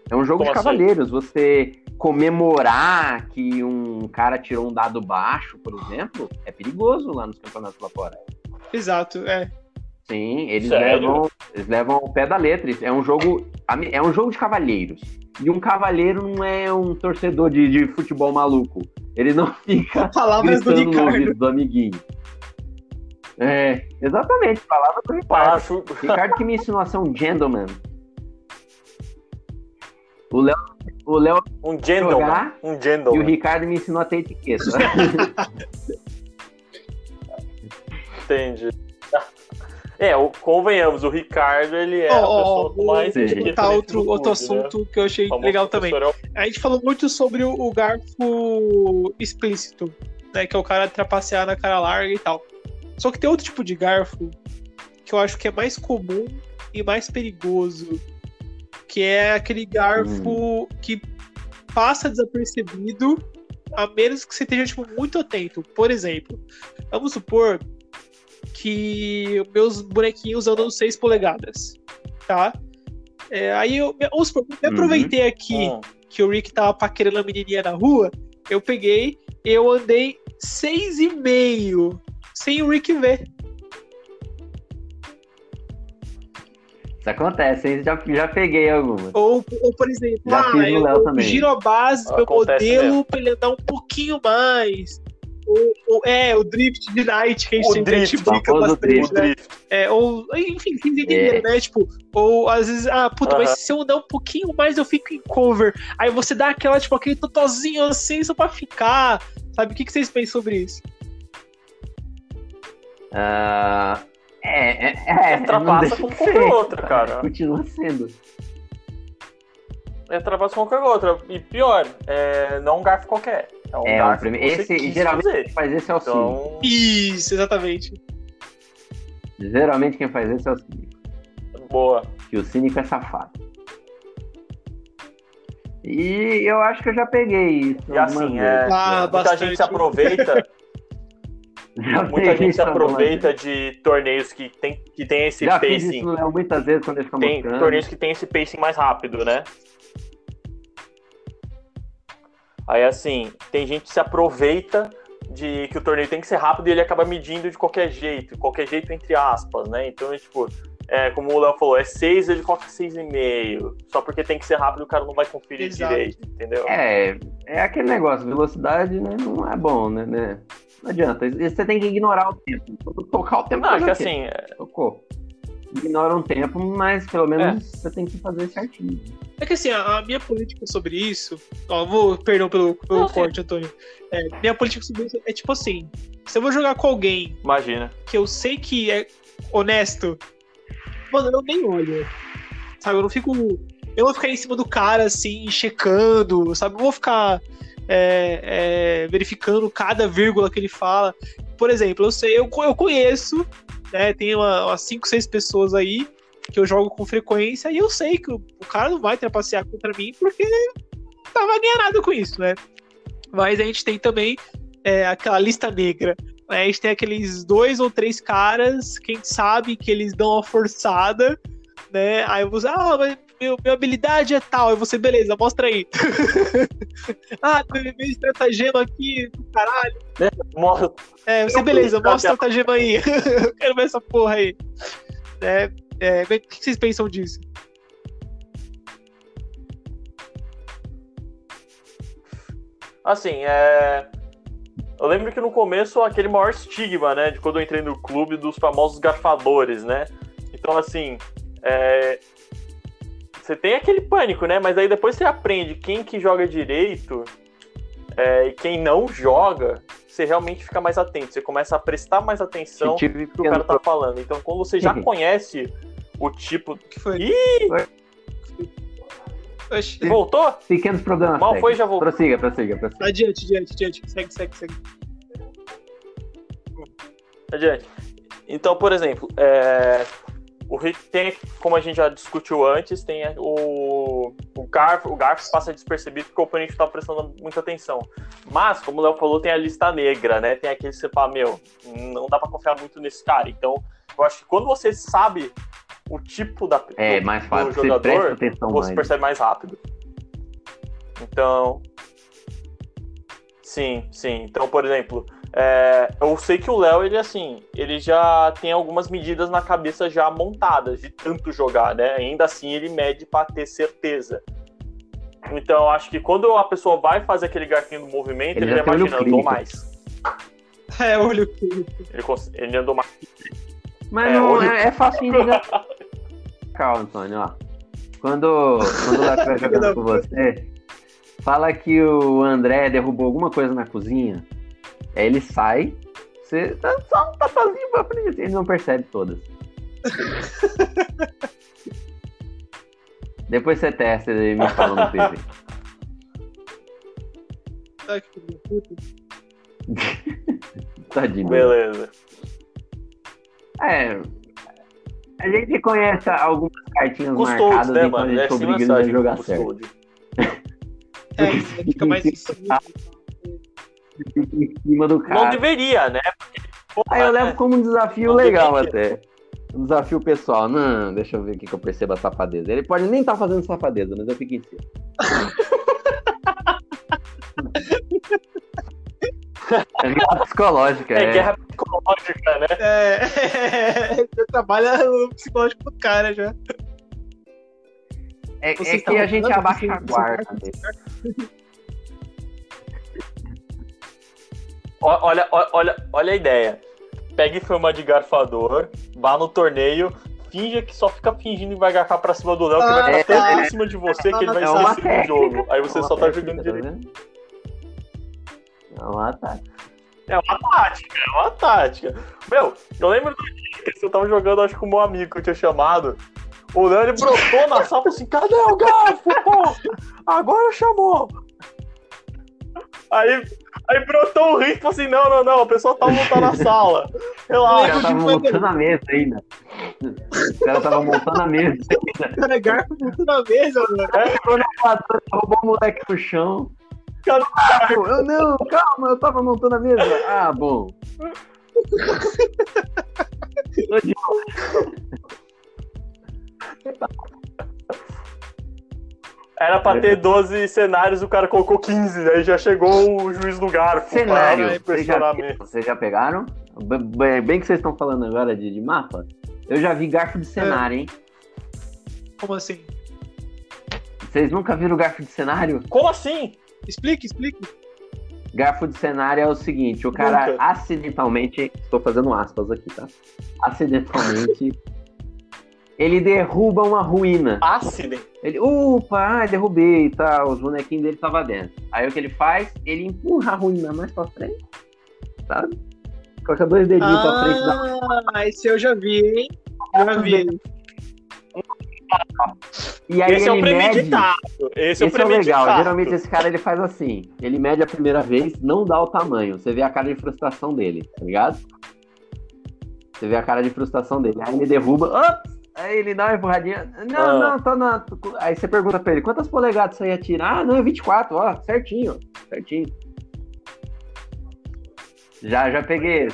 É um jogo Como de assim? cavalheiros. Você comemorar que um cara tirou um dado baixo, por exemplo, é perigoso lá nos campeonatos lá fora. Exato, é. Sim, eles Sério? levam, eles levam ao pé da letra. É um jogo, é um jogo de cavalheiros. E um cavalheiro não é um torcedor de, de futebol maluco. Ele não fica Palavras do gritando no Ricardo. ouvido do amiguinho. É, exatamente, palavra do Ricardo. Acho... Ricardo que me ensinou a ser um gentleman. O Léo, o Léo Um gentleman. Jogar Um e o gentleman. Ricardo me ensinou a ter etiqueta. Entendi. É, o, convenhamos, o Ricardo, ele é Ó, a pessoa vou mais botar dentro outro, outro né? assunto que eu achei legal também. professor A gente falou muito sobre o, o garfo explícito, né? Que é o cara trapacear na cara larga e tal. Só que tem outro tipo de garfo que eu acho que é mais comum e mais perigoso. Que é aquele garfo que passa desapercebido a menos que você esteja tipo, muito atento. Por exemplo, vamos supor que meus bonequinhos andam 6 polegadas, tá? É, aí eu, supor, eu aproveitei aqui Hum, que o Rick tava paquerando a menininha na rua, eu peguei, eu andei 6,5 sem o Rick ver. Isso acontece, hein? Já, já peguei algumas. Ou, ou por exemplo, Já ah, eu, eu giro a base do meu modelo mesmo. pra ele andar um pouquinho mais. Ou, ou- é, o drift de night que a gente O sempre drift, brinca famoso bastante, drift. o né? É, ou, enfim, vocês entenderam, né? Tipo, ou às vezes, ah, puta, Aham. mas se eu andar um pouquinho mais eu fico em cover. Aí você dá aquela, tipo, aquele totozinho assim só pra ficar. Sabe? O que, que vocês pensam sobre isso? Ah, é, é, é. É trapaça como de qualquer ser. outra, cara. Continua sendo. É trapaça com qualquer outra. E pior, é, não é um garfo qualquer. É um É, o garfo prime- que você esse geralmente fazer. quem faz esse é o Cine. Então, Isso, exatamente. Geralmente quem faz esse é o Cine. boa. Que o cínico é safado. E eu acho que eu já peguei isso. E assim, é, Ah, muita gente se aproveita, muita gente se aproveita de torneios que tem, que tem esse Já fiz pacing. isso Léo, muitas vezes quando ele fica Tem mostrando. torneios que tem esse pacing mais rápido, né? Aí assim, tem gente que se aproveita de que o torneio tem que ser rápido e ele acaba medindo de qualquer jeito, qualquer jeito entre aspas, né? Então, é, tipo, é, como o Léo falou, é 6, ele coloca 6,5. Só porque tem que ser rápido, o cara não vai conferir Exato. direito, entendeu? É, é aquele negócio, velocidade né, não é bom, né, né? Não adianta. Você tem que ignorar o tempo. Tocar o tempo, Não, é que o quê? assim, é, Tocou. Ignora um tempo, mas pelo menos você tem que fazer certinho. É que assim, a, a minha política sobre isso. Ó, vou, perdão pelo, pelo Não, sim. corte, Antônio. É, minha política sobre isso é tipo assim: se eu vou jogar com alguém imagina. que eu sei que é honesto, mano, eu nem olho. Sabe, eu não fico. Eu vou ficar em cima do cara, assim, checando, sabe? Eu vou ficar é, é, verificando cada vírgula que ele fala. Por exemplo, eu sei, eu, eu conheço, né? Tem uma- umas 5, 6 pessoas aí que eu jogo com frequência e eu sei que o, o cara não vai trapacear contra mim porque não vai ganhar nada com isso, né? Mas a gente tem também é, aquela lista negra. né? A gente tem aqueles dois ou três caras que a gente sabe que eles dão uma forçada, né? Aí você, ah, mas meu, minha habilidade é tal. Aí você, beleza, mostra aí. ah, meu meu estratagema aqui, caralho. Mostra- É, você, beleza, mostra o estratagema aí. Eu quero ver essa porra aí. É, é, o que vocês pensam disso? Assim, é. Eu lembro que no começo aquele maior estigma, né? De quando eu entrei no clube dos famosos garfadores, né? Então, assim. é, Você tem aquele pânico, né? Mas aí depois você aprende quem que joga direito é, e quem não joga, você realmente fica mais atento. Você começa a prestar mais atenção no que o cara tá falando. Então, quando você já Uhum. conhece o tipo. O que foi? Ih, Oxi. voltou? Pequenos problemas. Mal foi, técnicos. já voltou. Prossiga, prossiga, prossiga. Adiante, adiante, adiante. Segue, segue, segue. Adiante. Então, por exemplo, é, o Rick tem, como a gente já discutiu antes, tem o, o Garf, o Garf passa despercebido porque o oponente está prestando muita atenção. Mas, como o Léo falou, tem a lista negra, né? Tem aquele que você fala, meu, não dá pra confiar muito nesse cara. Então, eu acho que quando você sabe o tipo da, É do- mais do fácil, você presta jogador, você mais. percebe mais rápido. Então. Sim, sim. Então, por exemplo, é, eu sei que o Léo, ele assim, ele já tem algumas medidas na cabeça já montadas de tanto jogar, né? Ainda assim, ele mede pra ter certeza. Então, eu acho que quando a pessoa vai fazer aquele garfinho do movimento, Ele ele, já já tem olho imagina, andou clínico. mais. É, olha o que. Ele, ele andou mais. Mas É, não, olho- é, é fácil de identificar, Antônio, ó. Quando, quando o Léo estiver jogando com você, fala que o André derrubou alguma coisa na cozinha, aí ele sai, você dá só um tapazinho pra frente, ele não percebe todas. Depois você testa e me fala no PV. Ah, que puta. Tadinho. Beleza. É. A gente conhece algumas cartinhas Custou, marcadas né, então a mano? gente É sem obriga eles a jogar certo. É, fica mais em cima. Em cima do Não cara. deveria, né? Pô, Aí eu né? levo como um desafio Não legal deveria. até. Um desafio pessoal. Não, deixa eu ver aqui que eu percebo a safadeza. Ele pode nem estar fazendo safadeza, mas eu fico em cima. É guerra psicológica, É é. guerra psicológica, né? É, você trabalha no psicológico do cara já. É, é que a gente abaixa a você guarda. Olha, olha, olha a ideia. Pegue fama de garfador, vá no torneio, finja que só fica fingindo e vai garfar pra cima do Léo, que Ah, vai ficar é. tanto em cima de você que ele vai É uma esquecer do jogo. Aí você É só tá jogando tá direito. É uma tática. É uma tática, é uma tática. Meu, eu lembro do dia que eu tava jogando, acho que com o meu amigo que eu tinha chamado. O Léo ele brotou na sala e falou assim: cadê o garfo, pô? Agora chamou. Aí, aí brotou o ritmo e falou assim: não, não, não, a pessoa tá, tá na sala. O Relaxa. cara tava de montando a mesa ainda. O cara tava montando a mesa. O cara garfo muito na mesa, mano. Pegou na voadora, roubou o moleque no chão. Eu, não, calma, eu tava montando a mesa. Ah, bom. Tô de Era pra ter 12 cenários, o cara colocou 15, aí já chegou o juiz do garfo. cenário. Vocês já, impressionar vocês já pegaram? Bem bem que vocês estão falando agora de, de mapa. Eu já vi garfo de cenário, hein? Como assim? Vocês nunca viram garfo de cenário? Como assim? Explique, explique. Garfo de cenário é o seguinte, o cara Nunca. acidentalmente, estou fazendo aspas aqui, tá? Acidentalmente, ele derruba uma ruína. Acident. Ele, ai, derrubei e tal, os bonequinhos dele estavam dentro. Aí o que ele faz? Ele empurra a ruína mais pra frente, sabe? Coloca dois dedinhos pra frente da... Ah, esse eu já vi, hein? Já vi. E aí Esse é o ele mede... premeditado. Esse, é o Esse é premeditado. legal. Geralmente esse cara ele faz assim. Ele mede a primeira vez, não dá o tamanho. Você vê a cara de frustração dele, tá ligado? Você vê a cara de frustração dele. Aí ele derruba. Ops! Aí ele dá uma empurradinha. Não, Ah. não, tá na. Aí você pergunta pra ele, quantas polegadas você ia tirar? Ah, não, é 24, ó, certinho, certinho. Já, já peguei.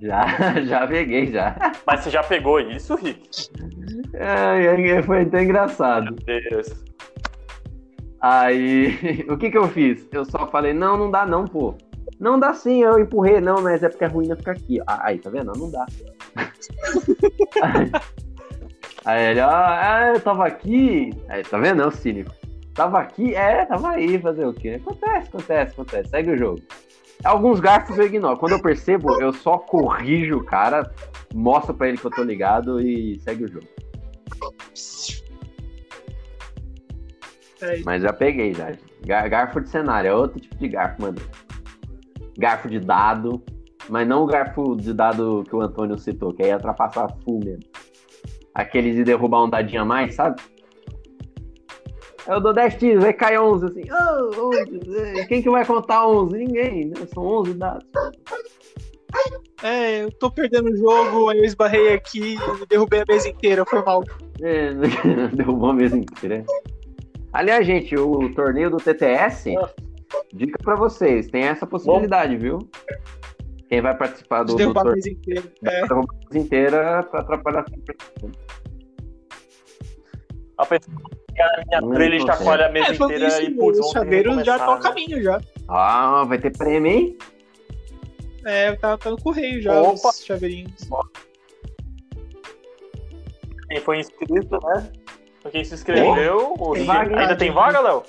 Já, já peguei, já. Mas você já pegou isso, Rick? Ai, foi até engraçado. Meu Deus. Aí, o que que eu fiz? Eu só falei, não, não dá não, pô. Não dá sim, eu empurrei, não, mas é porque a ruína fica aqui. Aí, tá vendo? Não dá. aí ele, ah, ah, eu tava aqui. Aí, tá vendo? É o cínico. Tava aqui? É, tava aí, fazer o quê? Acontece, acontece, acontece. Segue o jogo. Alguns garfos eu ignoro. Quando eu percebo, eu só corrijo o cara, mostro pra ele que eu tô ligado e segue o jogo. É, Mas já peguei já. Gar- Garfo de cenário, é outro tipo de garfo, mano. Garfo de dado, mas não o garfo de dado que o Antônio citou, que aí é trapaçar full mesmo. Aquele de derrubar um dadinho a mais, sabe? Eu dou 10 tiros, vai cair 11, assim. Oh, 11, eh, quem que vai contar 11? Ninguém, né? São 11 dados. é, eu tô perdendo o jogo, aí eu esbarrei aqui e derrubei a mesa inteira, foi mal. É, derrubou a mesa inteira. Aliás, gente, o torneio do TTS, dica pra vocês, tem essa possibilidade, viu? Quem vai participar do, De do derrubar a inteira. É. derrubar a mesa inteira pra atrapalhar sempre. A pessoa que a minha Hum, trilha e chacoalha a mesa É, inteira isso, e putz, os chaveiros já estão a né? caminho já. Ah, vai ter prêmio, hein? É, tá, tá no correio já, Opa. os chaveirinhos. Quem foi inscrito, né? Quem se inscreveu, Tem vaga, ainda tem vaga, Léo?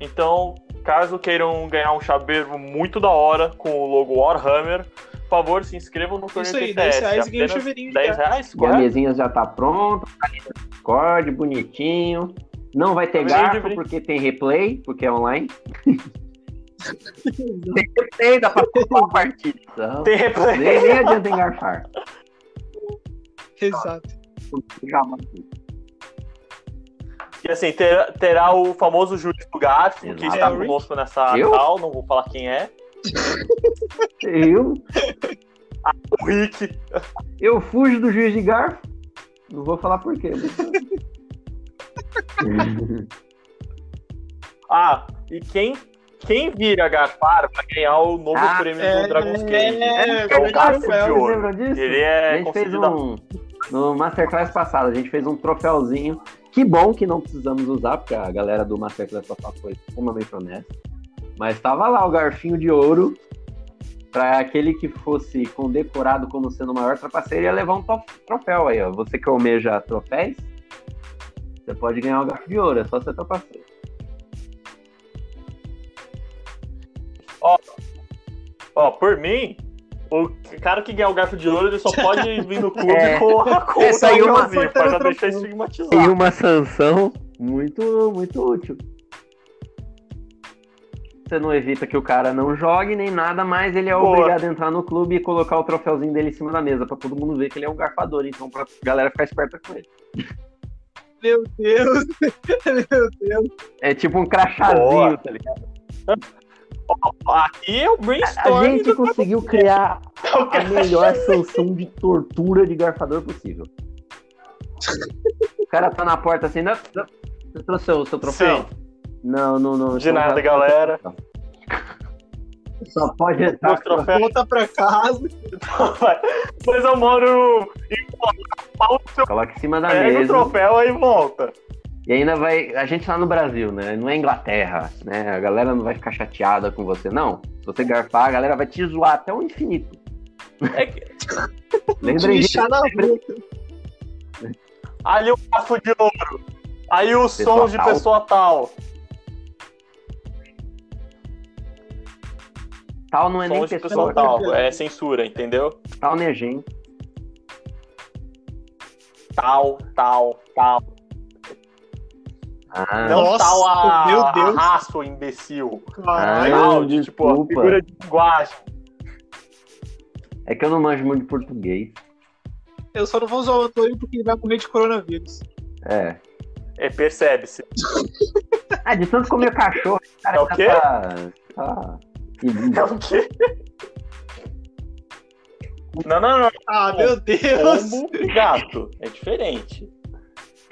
Então, caso queiram ganhar um chaveiro muito da hora com o logo Warhammer, por favor, se inscrevam no torneio Isso aí, TTS. 10 reais e ganha um chaveirinho 10 já. reais, a correto? mesinha já tá pronta, tá ali no Discord, bonitinho. Não vai ter de garfo porque tem replay, porque é online. tem replay, dá pra comprar a partida. Então, Tem replay. nem, nem adianta engarfar. Exato. E assim, ter- terá o famoso juiz do Garfo, que está conosco nessa Eu? cal, não vou falar quem é. Eu, O Rick. eu fujo do juiz de garfo. Não vou falar por quê. mas- Ah, e quem, quem vira garfar vai ganhar o novo Ah, prêmio é, do Dragon's é, Cage. é, É, é o garfo de Vocês ouro. lembram disso? Ele é a gente fez um. No Masterclass passado, a gente fez um troféuzinho. Que bom que não precisamos usar, porque a galera do Masterclass passado foi extremamente honesta. Mas tava lá o garfinho de ouro. Pra aquele que fosse condecorado como sendo o maior trapaceiro, ia levar um troféu aí, ó. Você que almeja troféus, você pode ganhar um garfo de ouro, é só ser trapaceiro. Ó, por mim, o cara que ganhar o garfo de ouro, ele só pode vir no clube É. com, a- É, o saiu uma troféuzinho, pra já deixar Tem estigmatizado. uma sanção muito, muito útil. Você não evita que o cara não jogue nem nada, mas ele é Boa. obrigado a entrar no clube e colocar o troféuzinho dele em cima da mesa pra todo mundo ver que ele é um garfador, então pra galera ficar esperta com ele. Meu Deus. Meu Deus. É tipo um crachazinho, Boa. tá ligado? Aqui é o A brainstorm. gente conseguiu criar a melhor solução de tortura de garfador possível. O cara tá na porta assim, não, não, você trouxe o seu troféu? Sim. Não, não, não. De então nada, galera. Só pode entrar. troféus. Volta pra casa. Mas eu moro em Coloca em cima da pega o mesa. troféu aí volta. E ainda vai. A gente tá no Brasil, né? Não é Inglaterra, né? A galera não vai ficar chateada com você, não. Se você garfar, a galera vai te zoar até o infinito. É que- Lembrem disso. Ali o bafo de ouro. Aí o Pessoa som de tal. pessoa tal. Tal não é Som nem de pessoa, pessoa não. tal. É censura, entendeu? tal nem é gente. Tal, tal, tal. Ah, Não Nossa, tal a, meu Deus. raça, o imbecil. Caralho. Ah, de, tipo, a desculpa. figura de linguagem. é que eu não manjo muito de português. Eu só não vou usar o Antônio porque ele vai morrer de coronavírus. É. É, percebe-se. Ah, de tanto comer cachorro, cara, É o tá- quê? tá- tá- É o quê? Não, não, não. Ah, meu Deus. Pombo e gato. É diferente.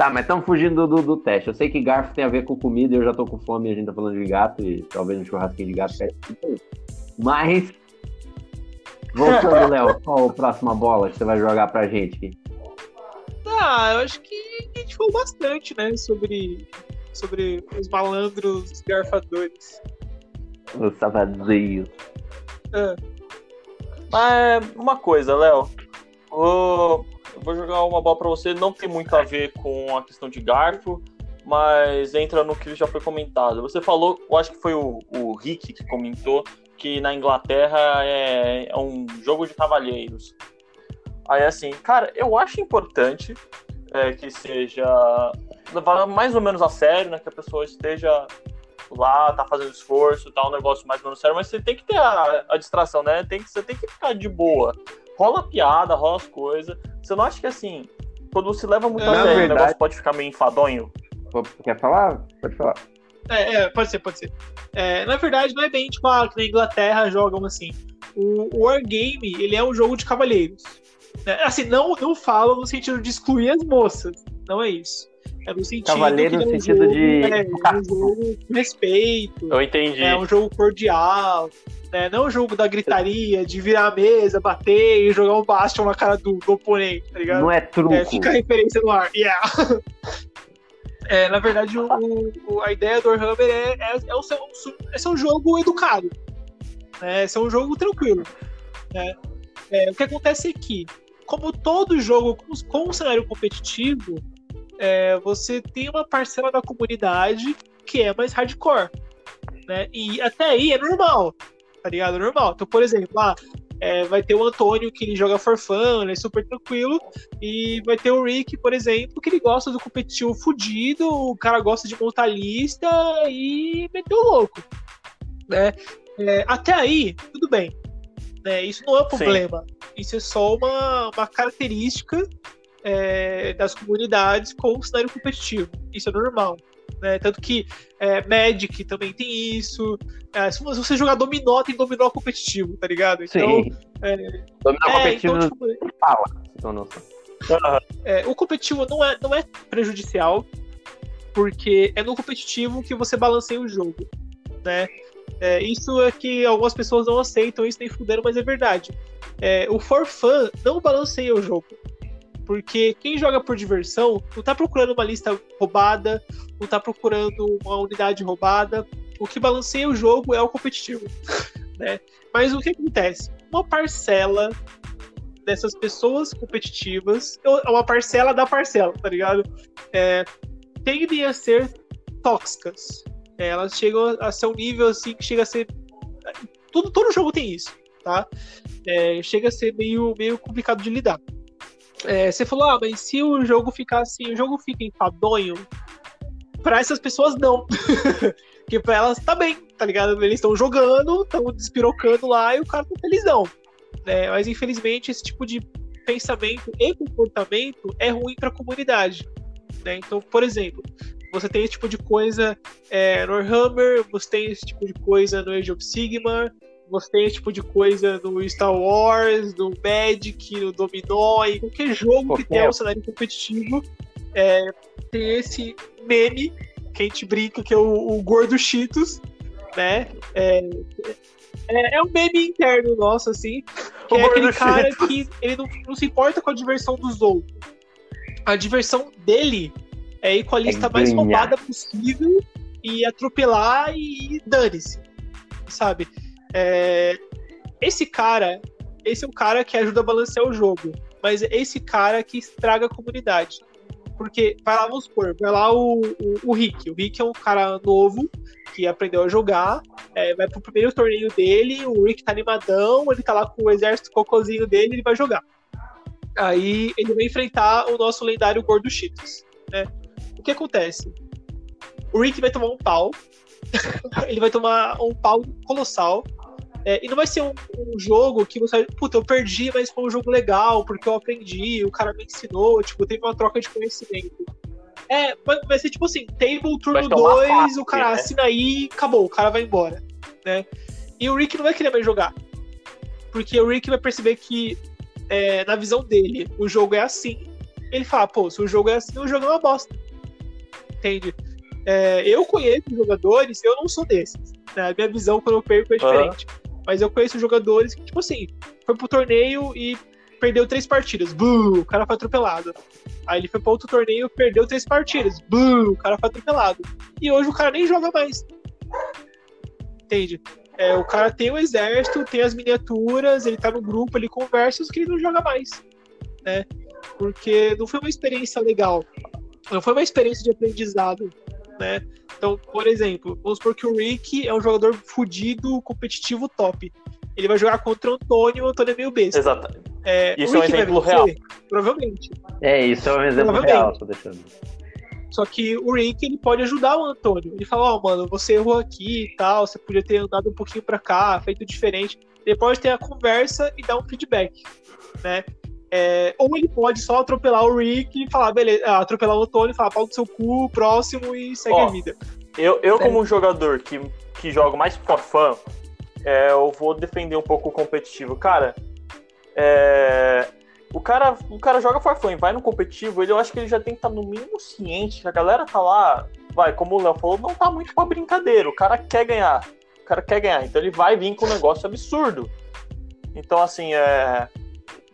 Tá, mas estamos fugindo do, do teste. Eu sei que garfo tem a ver com comida, eu já tô com fome e a gente tá falando de gato, e talvez um churrasquinho de gato. Mas. Voltando, Léo, qual a próxima bola que você vai jogar pra gente aqui? Ah, eu acho que a gente falou bastante, né? Sobre, sobre os malandros garfadores. O safadinho. Ah, Mas uma coisa, Léo. Vou, vou jogar uma bola pra você. Não tem muito a ver com a questão de garfo, mas entra no que já foi comentado. Você falou, eu acho que foi o, o Rick que comentou, que na Inglaterra é, é um jogo de cavalheiros. Aí assim, cara, eu acho importante é, que seja levado mais ou menos a sério, né? Que a pessoa esteja lá, tá fazendo esforço, tá um negócio mais ou menos sério, mas você tem que ter a, a distração, né? Tem que, você tem que ficar de boa. Rola piada, rola as coisas. Você não acha que assim, quando você leva muito a Na sério, o verdade- negócio pode ficar meio enfadonho? Quer falar? Pode falar. é, é, pode ser, pode ser. É, na verdade, não é bem tipo, ah, que na Inglaterra jogam assim. O, o Wargame, ele é um jogo de cavalheiros. né? Assim, não, não falo no sentido de excluir as moças. Não é isso. É no sentido Cavaleiro no é um sentido jogo, de É, é um jogo com respeito. Eu entendi. É um jogo cordial, né? Não é um jogo da gritaria, de virar a mesa, bater e jogar um bastion na cara do, do oponente, tá ligado? Não é truco. É, fica a referência no ar. Yeah. É, na verdade, o, o- a ideia do Warhammer é, é, é, o seu- é ser um jogo educado. Né? É ser um jogo tranquilo. Né? É, o que acontece é que, como todo jogo com, com um cenário competitivo, é, você tem uma parcela da comunidade que é mais hardcore. Né? E até aí é normal, tá ligado? Normal. Então, por exemplo, lá é, vai ter o Antônio que ele joga for fun, ele é super tranquilo. E vai ter o Rick, por exemplo, que ele gosta do competitivo fudido, o cara gosta de montar lista e meter o louco. Né? É, até aí, tudo bem. Né? Isso não é um Sim. problema. Isso é só uma, uma característica é, das comunidades com o cenário competitivo. Isso é normal. Né? Tanto que é, Magic também tem isso. É, se você jogar dominó, tem dominó competitivo, tá ligado? Então, Sim. é, Dominar é, competitivo então, tipo, então, não é, o competitivo não é, não é prejudicial, porque é no competitivo que você balanceia o jogo, né? É, isso é que algumas pessoas não aceitam isso nem fuderam, mas é verdade. É, o for fun não balanceia o jogo. Porque quem joga por diversão não tá procurando uma lista roubada, não tá procurando uma unidade roubada. O que balanceia o jogo é o competitivo. né? Mas o que acontece? Uma parcela dessas pessoas competitivas, é uma parcela da parcela, tá ligado? É, tendem a ser tóxicas. É, elas chegam a ser um nível assim que chega a ser. Todo, todo jogo tem isso, tá? É, chega a ser meio, meio complicado de lidar. É, você falou, ah, mas se o jogo ficar assim, o jogo fica enfadonho, pra essas pessoas não. Porque pra elas tá bem, tá ligado? Eles estão jogando, estão despirocando lá e o cara tá felizão. Né? Mas infelizmente esse tipo de pensamento e comportamento é ruim para a comunidade. Né? Então, por exemplo, Você tem esse tipo de coisa é, no Warhammer, você tem esse tipo de coisa no Age of Sigmar, você tem esse tipo de coisa no Star Wars, no Magic, no Dominó, e qualquer jogo qualquer. que tenha um cenário competitivo, é, tem esse meme que a gente brinca, que é o, o Gordo Cheetos, né? É, é, é, um meme interno nosso, assim, que o é aquele cara Cheetos. que ele não, não se importa com a diversão dos outros. A diversão dele é ir com a é lista é mais roubada possível e atropelar e dane-se, sabe? É, esse cara, esse é um cara que ajuda a balancear o jogo, mas é esse cara que estraga a comunidade. Porque vai lá, vamos supor, vai lá o, o, o Rick. O Rick é um cara novo que aprendeu a jogar, é, vai pro primeiro torneio dele, o Rick tá animadão, ele tá lá com o exército cocôzinho dele, ele vai jogar. Aí ele vai enfrentar o nosso lendário Gordo Cheetos, né? O que acontece? O Rick vai tomar um pau, ele vai tomar um pau colossal, é, e não vai ser um, um, jogo que você. Puta, eu perdi, mas foi um jogo legal, porque eu aprendi, o cara me ensinou, tipo, teve uma troca de conhecimento. É, vai ser tipo assim, table turno 2, o cara né? assina aí, acabou, o cara vai embora. Né? E o Rick não vai querer mais jogar. Porque o Rick vai perceber que, é, na visão dele, o jogo é assim. Ele fala, pô, se o jogo é assim, o jogo é uma bosta. Entende? É, eu conheço jogadores, eu não sou desses. Né? A minha visão quando eu perco é diferente. Uhum. Mas eu conheço jogadores que, tipo assim, foi pro torneio e perdeu três partidas. Buh, o cara foi atropelado. Aí ele foi para outro torneio e perdeu três partidas. Buh, o cara foi atropelado. E hoje o cara nem joga mais. Entende? É, o cara tem o exército, tem as miniaturas, ele tá no grupo, ele conversa, só que ele não joga mais. Né? Porque não foi uma experiência legal. Não foi uma experiência de aprendizado. Né? Então, por exemplo, vamos supor que o Rick é um jogador fudido, competitivo top. Ele vai jogar contra o Antônio, o Antônio é meio besta. Exato. É, isso é um exemplo real. Provavelmente. É, isso é um exemplo real, tô deixando. Só que o Rick ele pode ajudar o Antônio. Ele fala, ó, oh, mano, você errou aqui e tal, você podia ter andado um pouquinho para cá, feito diferente. Ele pode ter a conversa e dar um feedback, né? É, ou ele pode só atropelar o Rick e falar, beleza, ah, atropelar o Antônio, falar pau do seu cu, próximo e segue Ó, a vida. Eu, eu como um jogador que, que jogo mais por fã, é, eu vou defender um pouco o competitivo. Cara, é, o cara, o cara joga fun, vai no competitivo, ele, eu acho que ele já tem que estar tá no mínimo ciente que a galera tá lá, vai, como o Léo falou, não tá muito pra brincadeira. O cara quer ganhar. O cara quer ganhar. Então ele vai vir com um negócio absurdo. Então, assim, é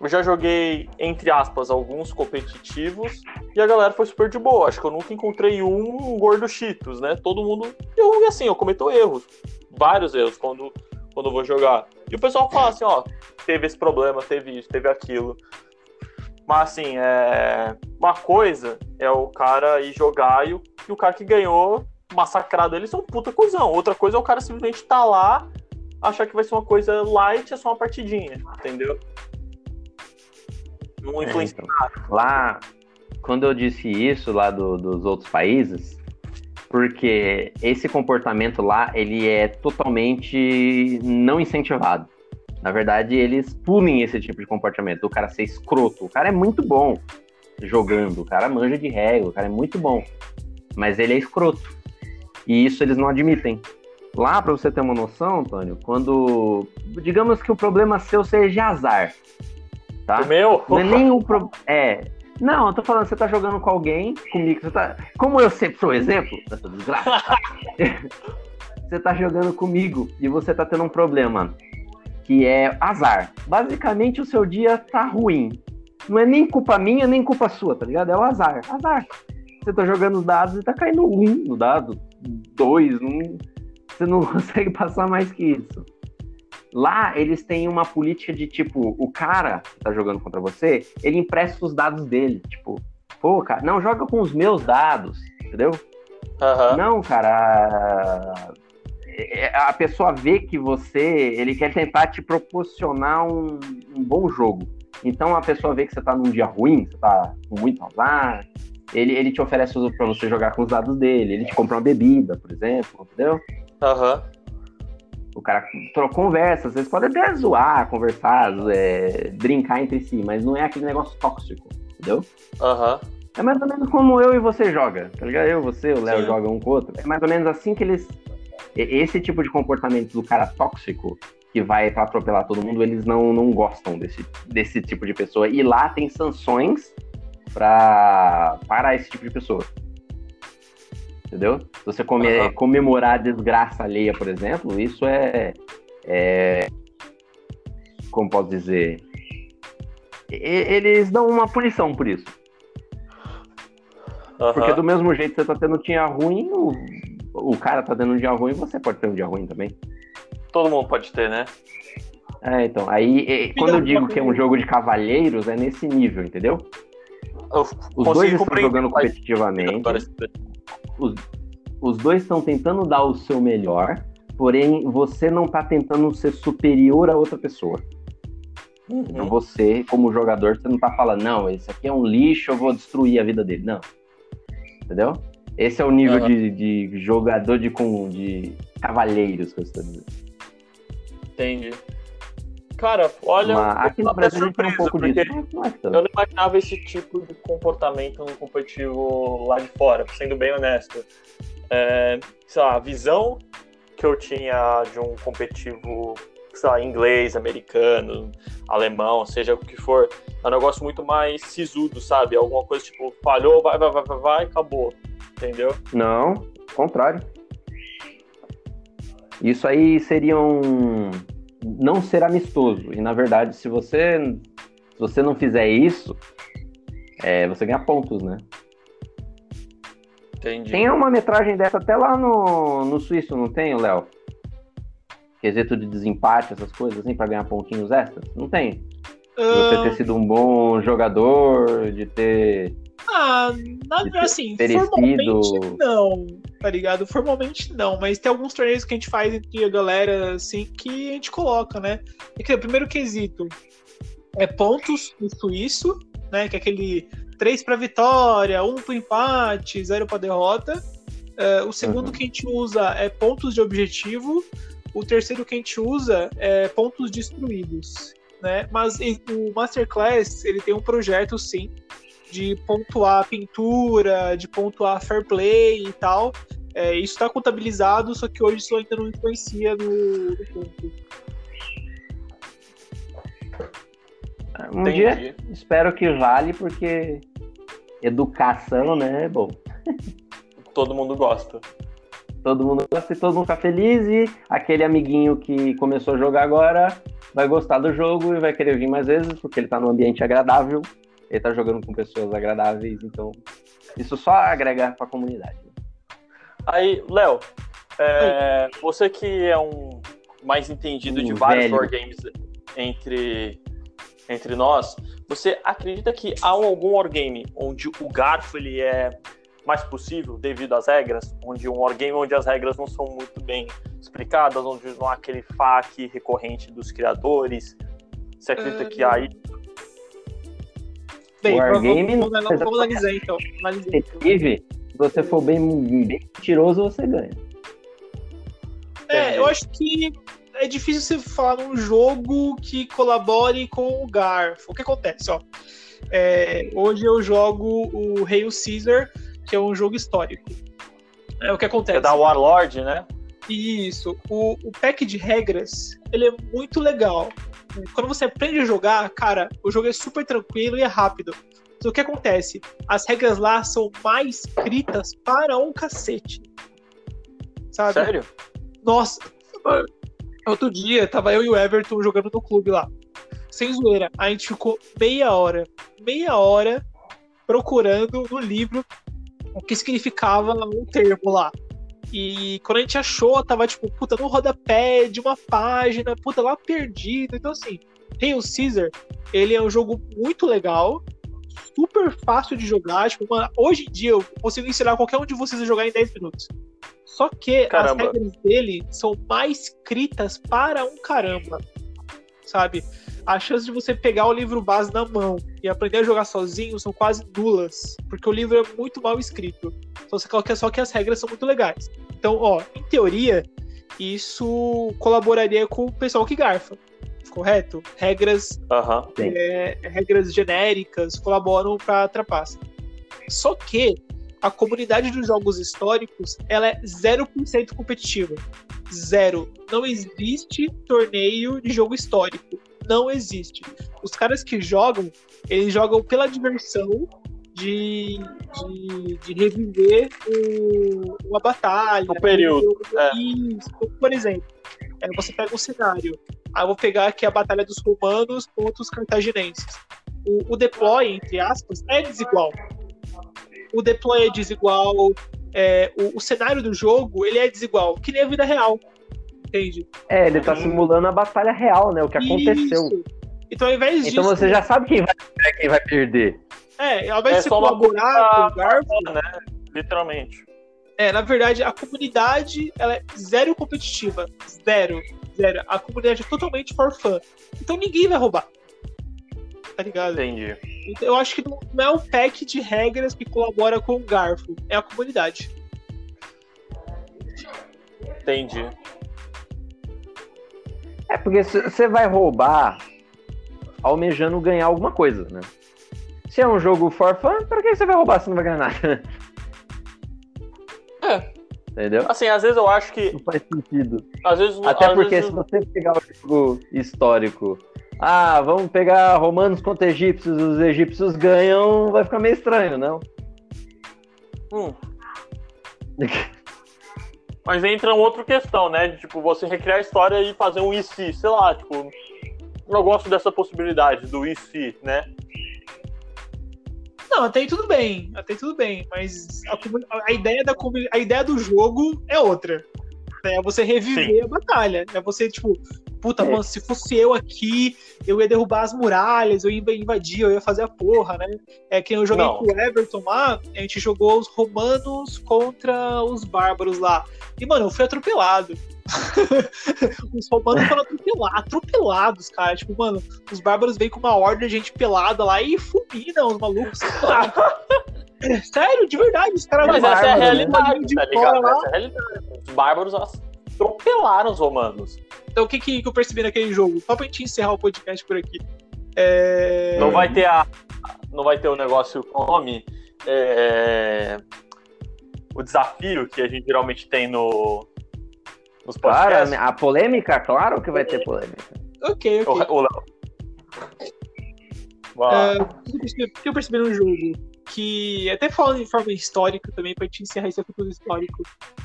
eu já joguei, entre aspas, alguns competitivos e a galera foi super de boa. Acho que eu nunca encontrei um gordo Cheetos, né? Todo mundo. Eu, assim, eu cometo erros. Vários erros quando, quando eu vou jogar. E o pessoal fala assim: ó, teve esse problema, teve isso, teve aquilo. Mas, assim, é... uma coisa é o cara ir jogar e o, cara que ganhou massacrado ele é um puta cuzão. Outra coisa é o cara simplesmente tá lá, achar que vai ser uma coisa light, é só uma partidinha, entendeu? Não é, então, Lá, quando eu disse isso lá do, dos outros países, porque esse comportamento lá, ele é totalmente não incentivado. Na verdade, eles punem esse tipo de comportamento, do cara ser escroto. O cara é muito bom jogando, o cara manja de regra, o cara é muito bom. Mas ele é escroto. E isso eles não admitem. Lá, para você ter uma noção, Antônio, quando. Digamos que o problema seu seja azar tá? O meu? Não é nenhum pro... É. Não, eu tô falando, você tá jogando com alguém, comigo, você tá. Como eu sempre sou exemplo dessa desgraça, tá? você tá jogando comigo e você tá tendo um problema, que é azar. Basicamente, o seu dia tá ruim. Não é nem culpa minha, nem culpa sua, tá ligado? É o azar. Azar. Você tá jogando os dados e tá caindo um no dado, dois, um... você não consegue passar mais que isso. Lá eles têm uma política de tipo, o cara que tá jogando contra você, ele empresta os dados dele. Tipo, pô, cara, não, joga com os meus dados, entendeu? Uhum. Não, cara. A, a pessoa vê que você. Ele quer tentar te proporcionar um, um bom jogo. Então a pessoa vê que você tá num dia ruim, você tá com muito azar. Ele, ele te oferece para você jogar com os dados dele, ele te compra uma bebida, por exemplo, entendeu? Aham. Uhum. O cara conversa, às vezes pode até zoar, conversar, é, brincar entre si, mas não é aquele negócio tóxico, entendeu? Aham. Uhum. É mais ou menos como eu e você joga, tá ligado? Eu, você, o Léo joga um com o outro. É mais ou menos assim que eles. Esse tipo de comportamento do cara tóxico, que vai pra atropelar todo mundo, eles não, não gostam desse, desse tipo de pessoa. E lá tem sanções pra parar esse tipo de pessoa. Entendeu? Se você come- Aham. comemorar a desgraça alheia, por exemplo, isso é, é. Como posso dizer? E- Eles dão uma punição por isso. Porque Aham. do mesmo jeito que você tá tendo um dia ruim, o, o cara tá tendo um dia ruim, você pode ter um dia ruim também. Todo mundo pode ter, né? É, então, aí e- quando eu digo que é um jogo de cavalheiros, é nesse nível, entendeu? Eu Os dois estão jogando competitivamente, os, os dois estão tentando dar o seu melhor, porém você não tá tentando ser superior a outra pessoa. Então Uhum. você, como jogador, você não tá falando, não, esse aqui é um lixo, eu vou destruir a vida dele. Não. Entendeu? Esse é o nível Aham. de, de jogador de, com, de cavalheiros que eu estou dizendo. Entendi. Cara, olha, Mas aqui no Brasil a gente tem um pouco disso. Não tanto. Eu não imaginava esse tipo de comportamento no competitivo lá de fora, sendo bem honesto. É, sei lá, a visão que eu tinha de um competitivo, sei lá, inglês, americano, alemão, seja o que for, é um negócio muito mais sisudo, sabe? Alguma coisa tipo, falhou, vai, vai, vai, vai, vai, acabou. Entendeu? Não, contrário. Isso aí seria um não ser amistoso. E na verdade, se você se você não fizer isso, é, você ganha pontos, né? Entendi. Tem uma metragem dessa até lá no, no Suíço, não tem, Léo? Quesito de desempate, essas coisas assim, pra ganhar pontinhos extras? Não tem. De você Ah, ter sido um bom jogador, de ter. Ah, assim, formalmente não, tá ligado? Formalmente não, mas tem alguns torneios que a gente faz entre a galera, assim, que a gente coloca, né? E que o primeiro quesito é pontos no suíço, né? Que é aquele 3 pra vitória, 1 pro empate, 0 pra derrota. É, o segundo Uhum. que a gente usa é pontos de objetivo. O terceiro que a gente usa é pontos destruídos, né? Mas o Masterclass, ele tem um projeto, sim, de pontuar pintura, de pontuar fair play e tal. É, isso está contabilizado, só que hoje isso ainda não influencia no, no ponto. Um Entendi. dia espero que vale, porque educação, né, é bom. Todo mundo gosta. Todo mundo gosta e todo mundo fica feliz e aquele amiguinho que começou a jogar agora vai gostar do jogo e vai querer vir mais vezes, porque ele tá num ambiente agradável, ele tá jogando com pessoas agradáveis, então isso só agrega pra comunidade. Aí, Léo, é, você que é um mais entendido de Um vários velho. wargames entre, entre nós, você acredita que há um- algum wargame onde o garfo ele é mais possível devido às regras? Onde um wargame onde as regras não são muito bem explicadas, onde não há aquele FAQ recorrente dos criadores? Você acredita que há aí? Bem, Wargame vamos, não- vamos, vamos analisar então. Detetive, se você for bem, bem mentiroso, você ganha. É, eu acho que é difícil você falar num jogo que colabore com o garfo. O que acontece, ó? É, hoje eu jogo o Hail Caesar, que é um jogo histórico. É o que acontece. É da Warlord, né? Isso. O, o pack de regras, ele é muito legal. Quando você aprende a jogar, cara, o jogo é super tranquilo e é rápido. Mas o que acontece? As regras lá são mais escritas para um cacete. Sabe? Sério? Nossa, outro dia tava eu e o Everton jogando no clube lá. Sem zoeira. A gente ficou meia hora, meia hora procurando no livro o que significava um termo lá. E quando a gente achou, tava tipo, puta, no rodapé de uma página, puta, lá perdido. Então, assim, Hail Caesar, ele é um jogo muito legal, super fácil de jogar. Tipo, mano, hoje em dia eu consigo ensinar qualquer um de vocês a jogar em 10 minutos. Só que Caramba. as regras dele são mais escritas para um caramba. Sabe? A chance de você pegar o livro base na mão e aprender a jogar sozinho são quase nulas. Porque o livro é muito mal escrito. Só que, só que as regras são muito legais. Então, ó, em teoria, isso colaboraria com o pessoal que garfa. Correto? Regras, Aham. é, regras genéricas colaboram para trapaça. Só que a comunidade dos jogos históricos ela é 0% competitiva. Zero. Não existe torneio de jogo histórico. Não existe. Os caras que jogam, eles jogam pela diversão de, de, de reviver o, uma batalha. O período. É. Isso. Por exemplo, é, você pega um cenário. Ah, eu vou pegar aqui a Batalha dos Romanos contra os cartaginenses. O, o deploy, entre aspas, é desigual. O deploy é desigual, é, o, o, cenário do jogo ele é desigual, que nem a vida real. Entende? É, ele tá simulando a batalha real, né? O que aconteceu. Isso. Então, ao invés então disso. você já sabe quem vai, quem vai perder. É, ao invés é de você colaborar com o Garfo. Né? Literalmente. É, na verdade, a comunidade ela é zero competitiva. Zero. Zero. A comunidade é totalmente for fun. Então ninguém vai roubar. Tá ligado? Entendi. Então, eu acho que não é o pack de regras que colabora com o Garfo, é a comunidade. Entendi. É porque você vai roubar almejando ganhar alguma coisa, né? Se é um jogo for fun, pra que você vai roubar se não vai ganhar nada? É. Entendeu? Assim, às vezes eu acho que. Não faz sentido. Às vezes, Até às porque vezes... se você pegar o jogo histórico, ah, vamos pegar romanos contra egípcios, os egípcios ganham, vai ficar meio estranho, não? Hum. Mas entra outra questão, né? De, tipo, você recriar a história e fazer um se, sei lá, tipo. Eu gosto dessa possibilidade do se, né? Não, até aí tudo bem, até aí tudo bem, mas a, a, ideia, da, a ideia do jogo é outra. É você reviver Sim. a batalha. É você, tipo, puta, é. mano, se fosse eu aqui, eu ia derrubar as muralhas, eu ia invadir, eu ia fazer a porra, né? É que eu joguei Não. com o Everton lá, a gente jogou os romanos contra os bárbaros lá. E, mano, eu fui atropelado. os romanos foram atropelados, atropelados, cara. Tipo, mano, os bárbaros vêm com uma ordem de gente pelada lá e fulminam os malucos. É, sério, de verdade, os caras Mas essa é a realidade, tá ligado? Essa é a realidade. Os bárbaros atropelaram os romanos. Então o que, que eu percebi naquele jogo? Só pra gente encerrar o podcast por aqui. É... Não vai ter a. Não vai ter o um negócio com nome. É... O desafio que a gente geralmente tem no, nos podcasts. Claro, a polêmica, claro que vai ter polêmica. Ok, ok. O, o Léo. Uh, o que eu percebi no jogo? Que, até falando de forma histórica também, pra gente encerrar esse capítulo histórico,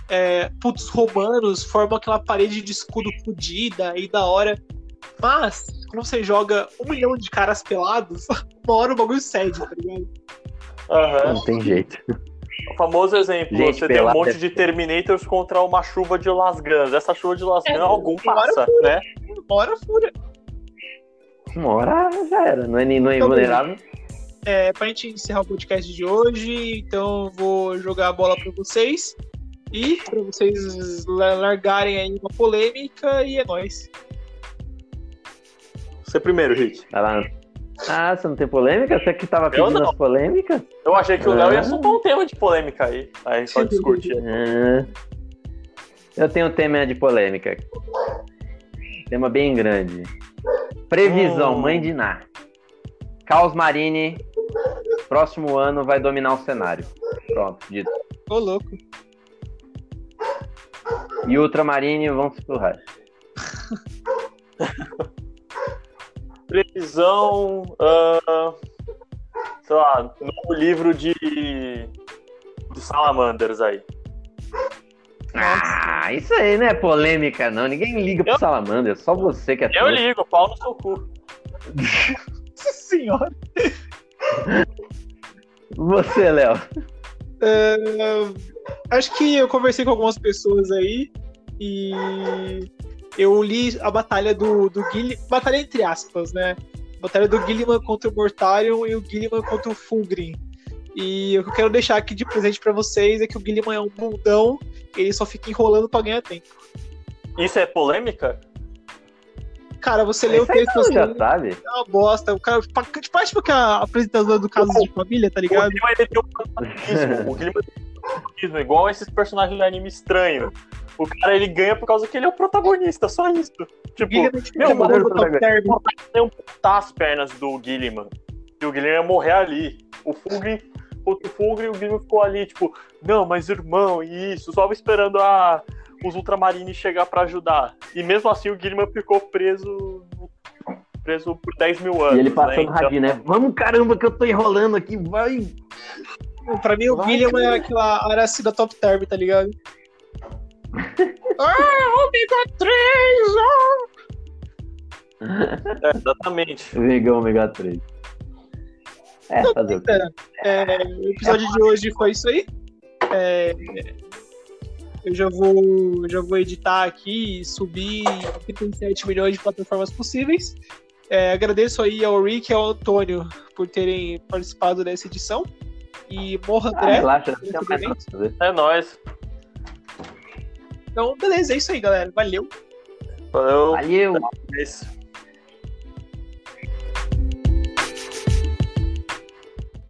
é, putz, romanos formam aquela parede de escudo fodida e da hora. Mas, quando você joga um milhão de caras pelados, uma hora o bagulho cede, tá ligado? Uhum. Não tem jeito. O famoso exemplo, Gente, você tem um monte de Terminators contra uma chuva de Lasgans. Essa chuva de Lasgans, é, algum passa, né? Uma hora fura. Uma hora já era, não é, não é invulnerável. É, pra gente encerrar o podcast de hoje, então eu vou jogar a bola pra vocês. E pra vocês largarem aí uma polêmica e é nóis. Você primeiro, Rick. Vai lá. Ah, você não tem polêmica? Você que tava pedindo as polêmicas? Eu achei que o Léo ia ah. soltar um tema de polêmica aí. Aí só discutir. Ah. Eu tenho um tema de polêmica. Tema bem grande. Previsão, hum. mãe de Ná. Caos Marine, próximo ano vai dominar o cenário. Pronto, dito. Ô, louco. E Ultramarine vão se surrar. Previsão. Uh, sei lá, no livro de. de Salamanders aí. Ah, isso aí não é polêmica, não. Ninguém liga pro eu... Salamanders, só você que é Eu ligo, pau no seu cu. Nossa senhora. Você, Léo. Uh, acho que eu conversei com algumas pessoas aí e eu li a batalha do, do Gilliman, batalha entre aspas, né? Batalha do Gilliman contra o Mortarion e o Gilliman contra o Fulgrim. E o que eu quero deixar aqui de presente para vocês é que o Gilliman é um bundão, ele só fica enrolando pra ganhar tempo. Isso é polêmica? Cara, você lê o texto assim, já sabe. é uma bosta. O cara tipo, tipo que a apresentadora do caso de família, tá ligado? O ele tem um o tem um igual esses personagens de anime estranho. O cara ele ganha por causa que ele é o protagonista, só isso. Tipo, meu, mano, eu cortar as pernas do Guilherme. E o Guilherme ia morrer ali. O Fulgrim contra o Fulgrim e o Guilherme ficou ali, tipo, não, mas irmão, isso, só esperando a, os Ultramarines chegar para ajudar. E mesmo assim o Guilherme ficou preso preso por 10 mil anos. E ele passando né? radinho, né? Vamos caramba que eu tô enrolando aqui, vai. Pra mim, o Vai, William é aquela Aracida Top Term, tá ligado? ah, ômega 3! É, exatamente. Negão ômega 3. É, fazer o quê? É, o episódio de hoje foi isso aí. É, eu já vou, já vou editar aqui e subir em 37 milhões de plataformas possíveis. É, agradeço aí ao Rick e ao Antônio por terem participado dessa edição. E morra Ah, André. relaxa. É nóis. Então, beleza, é isso aí, galera. Valeu. Valeu. Valeu! É isso.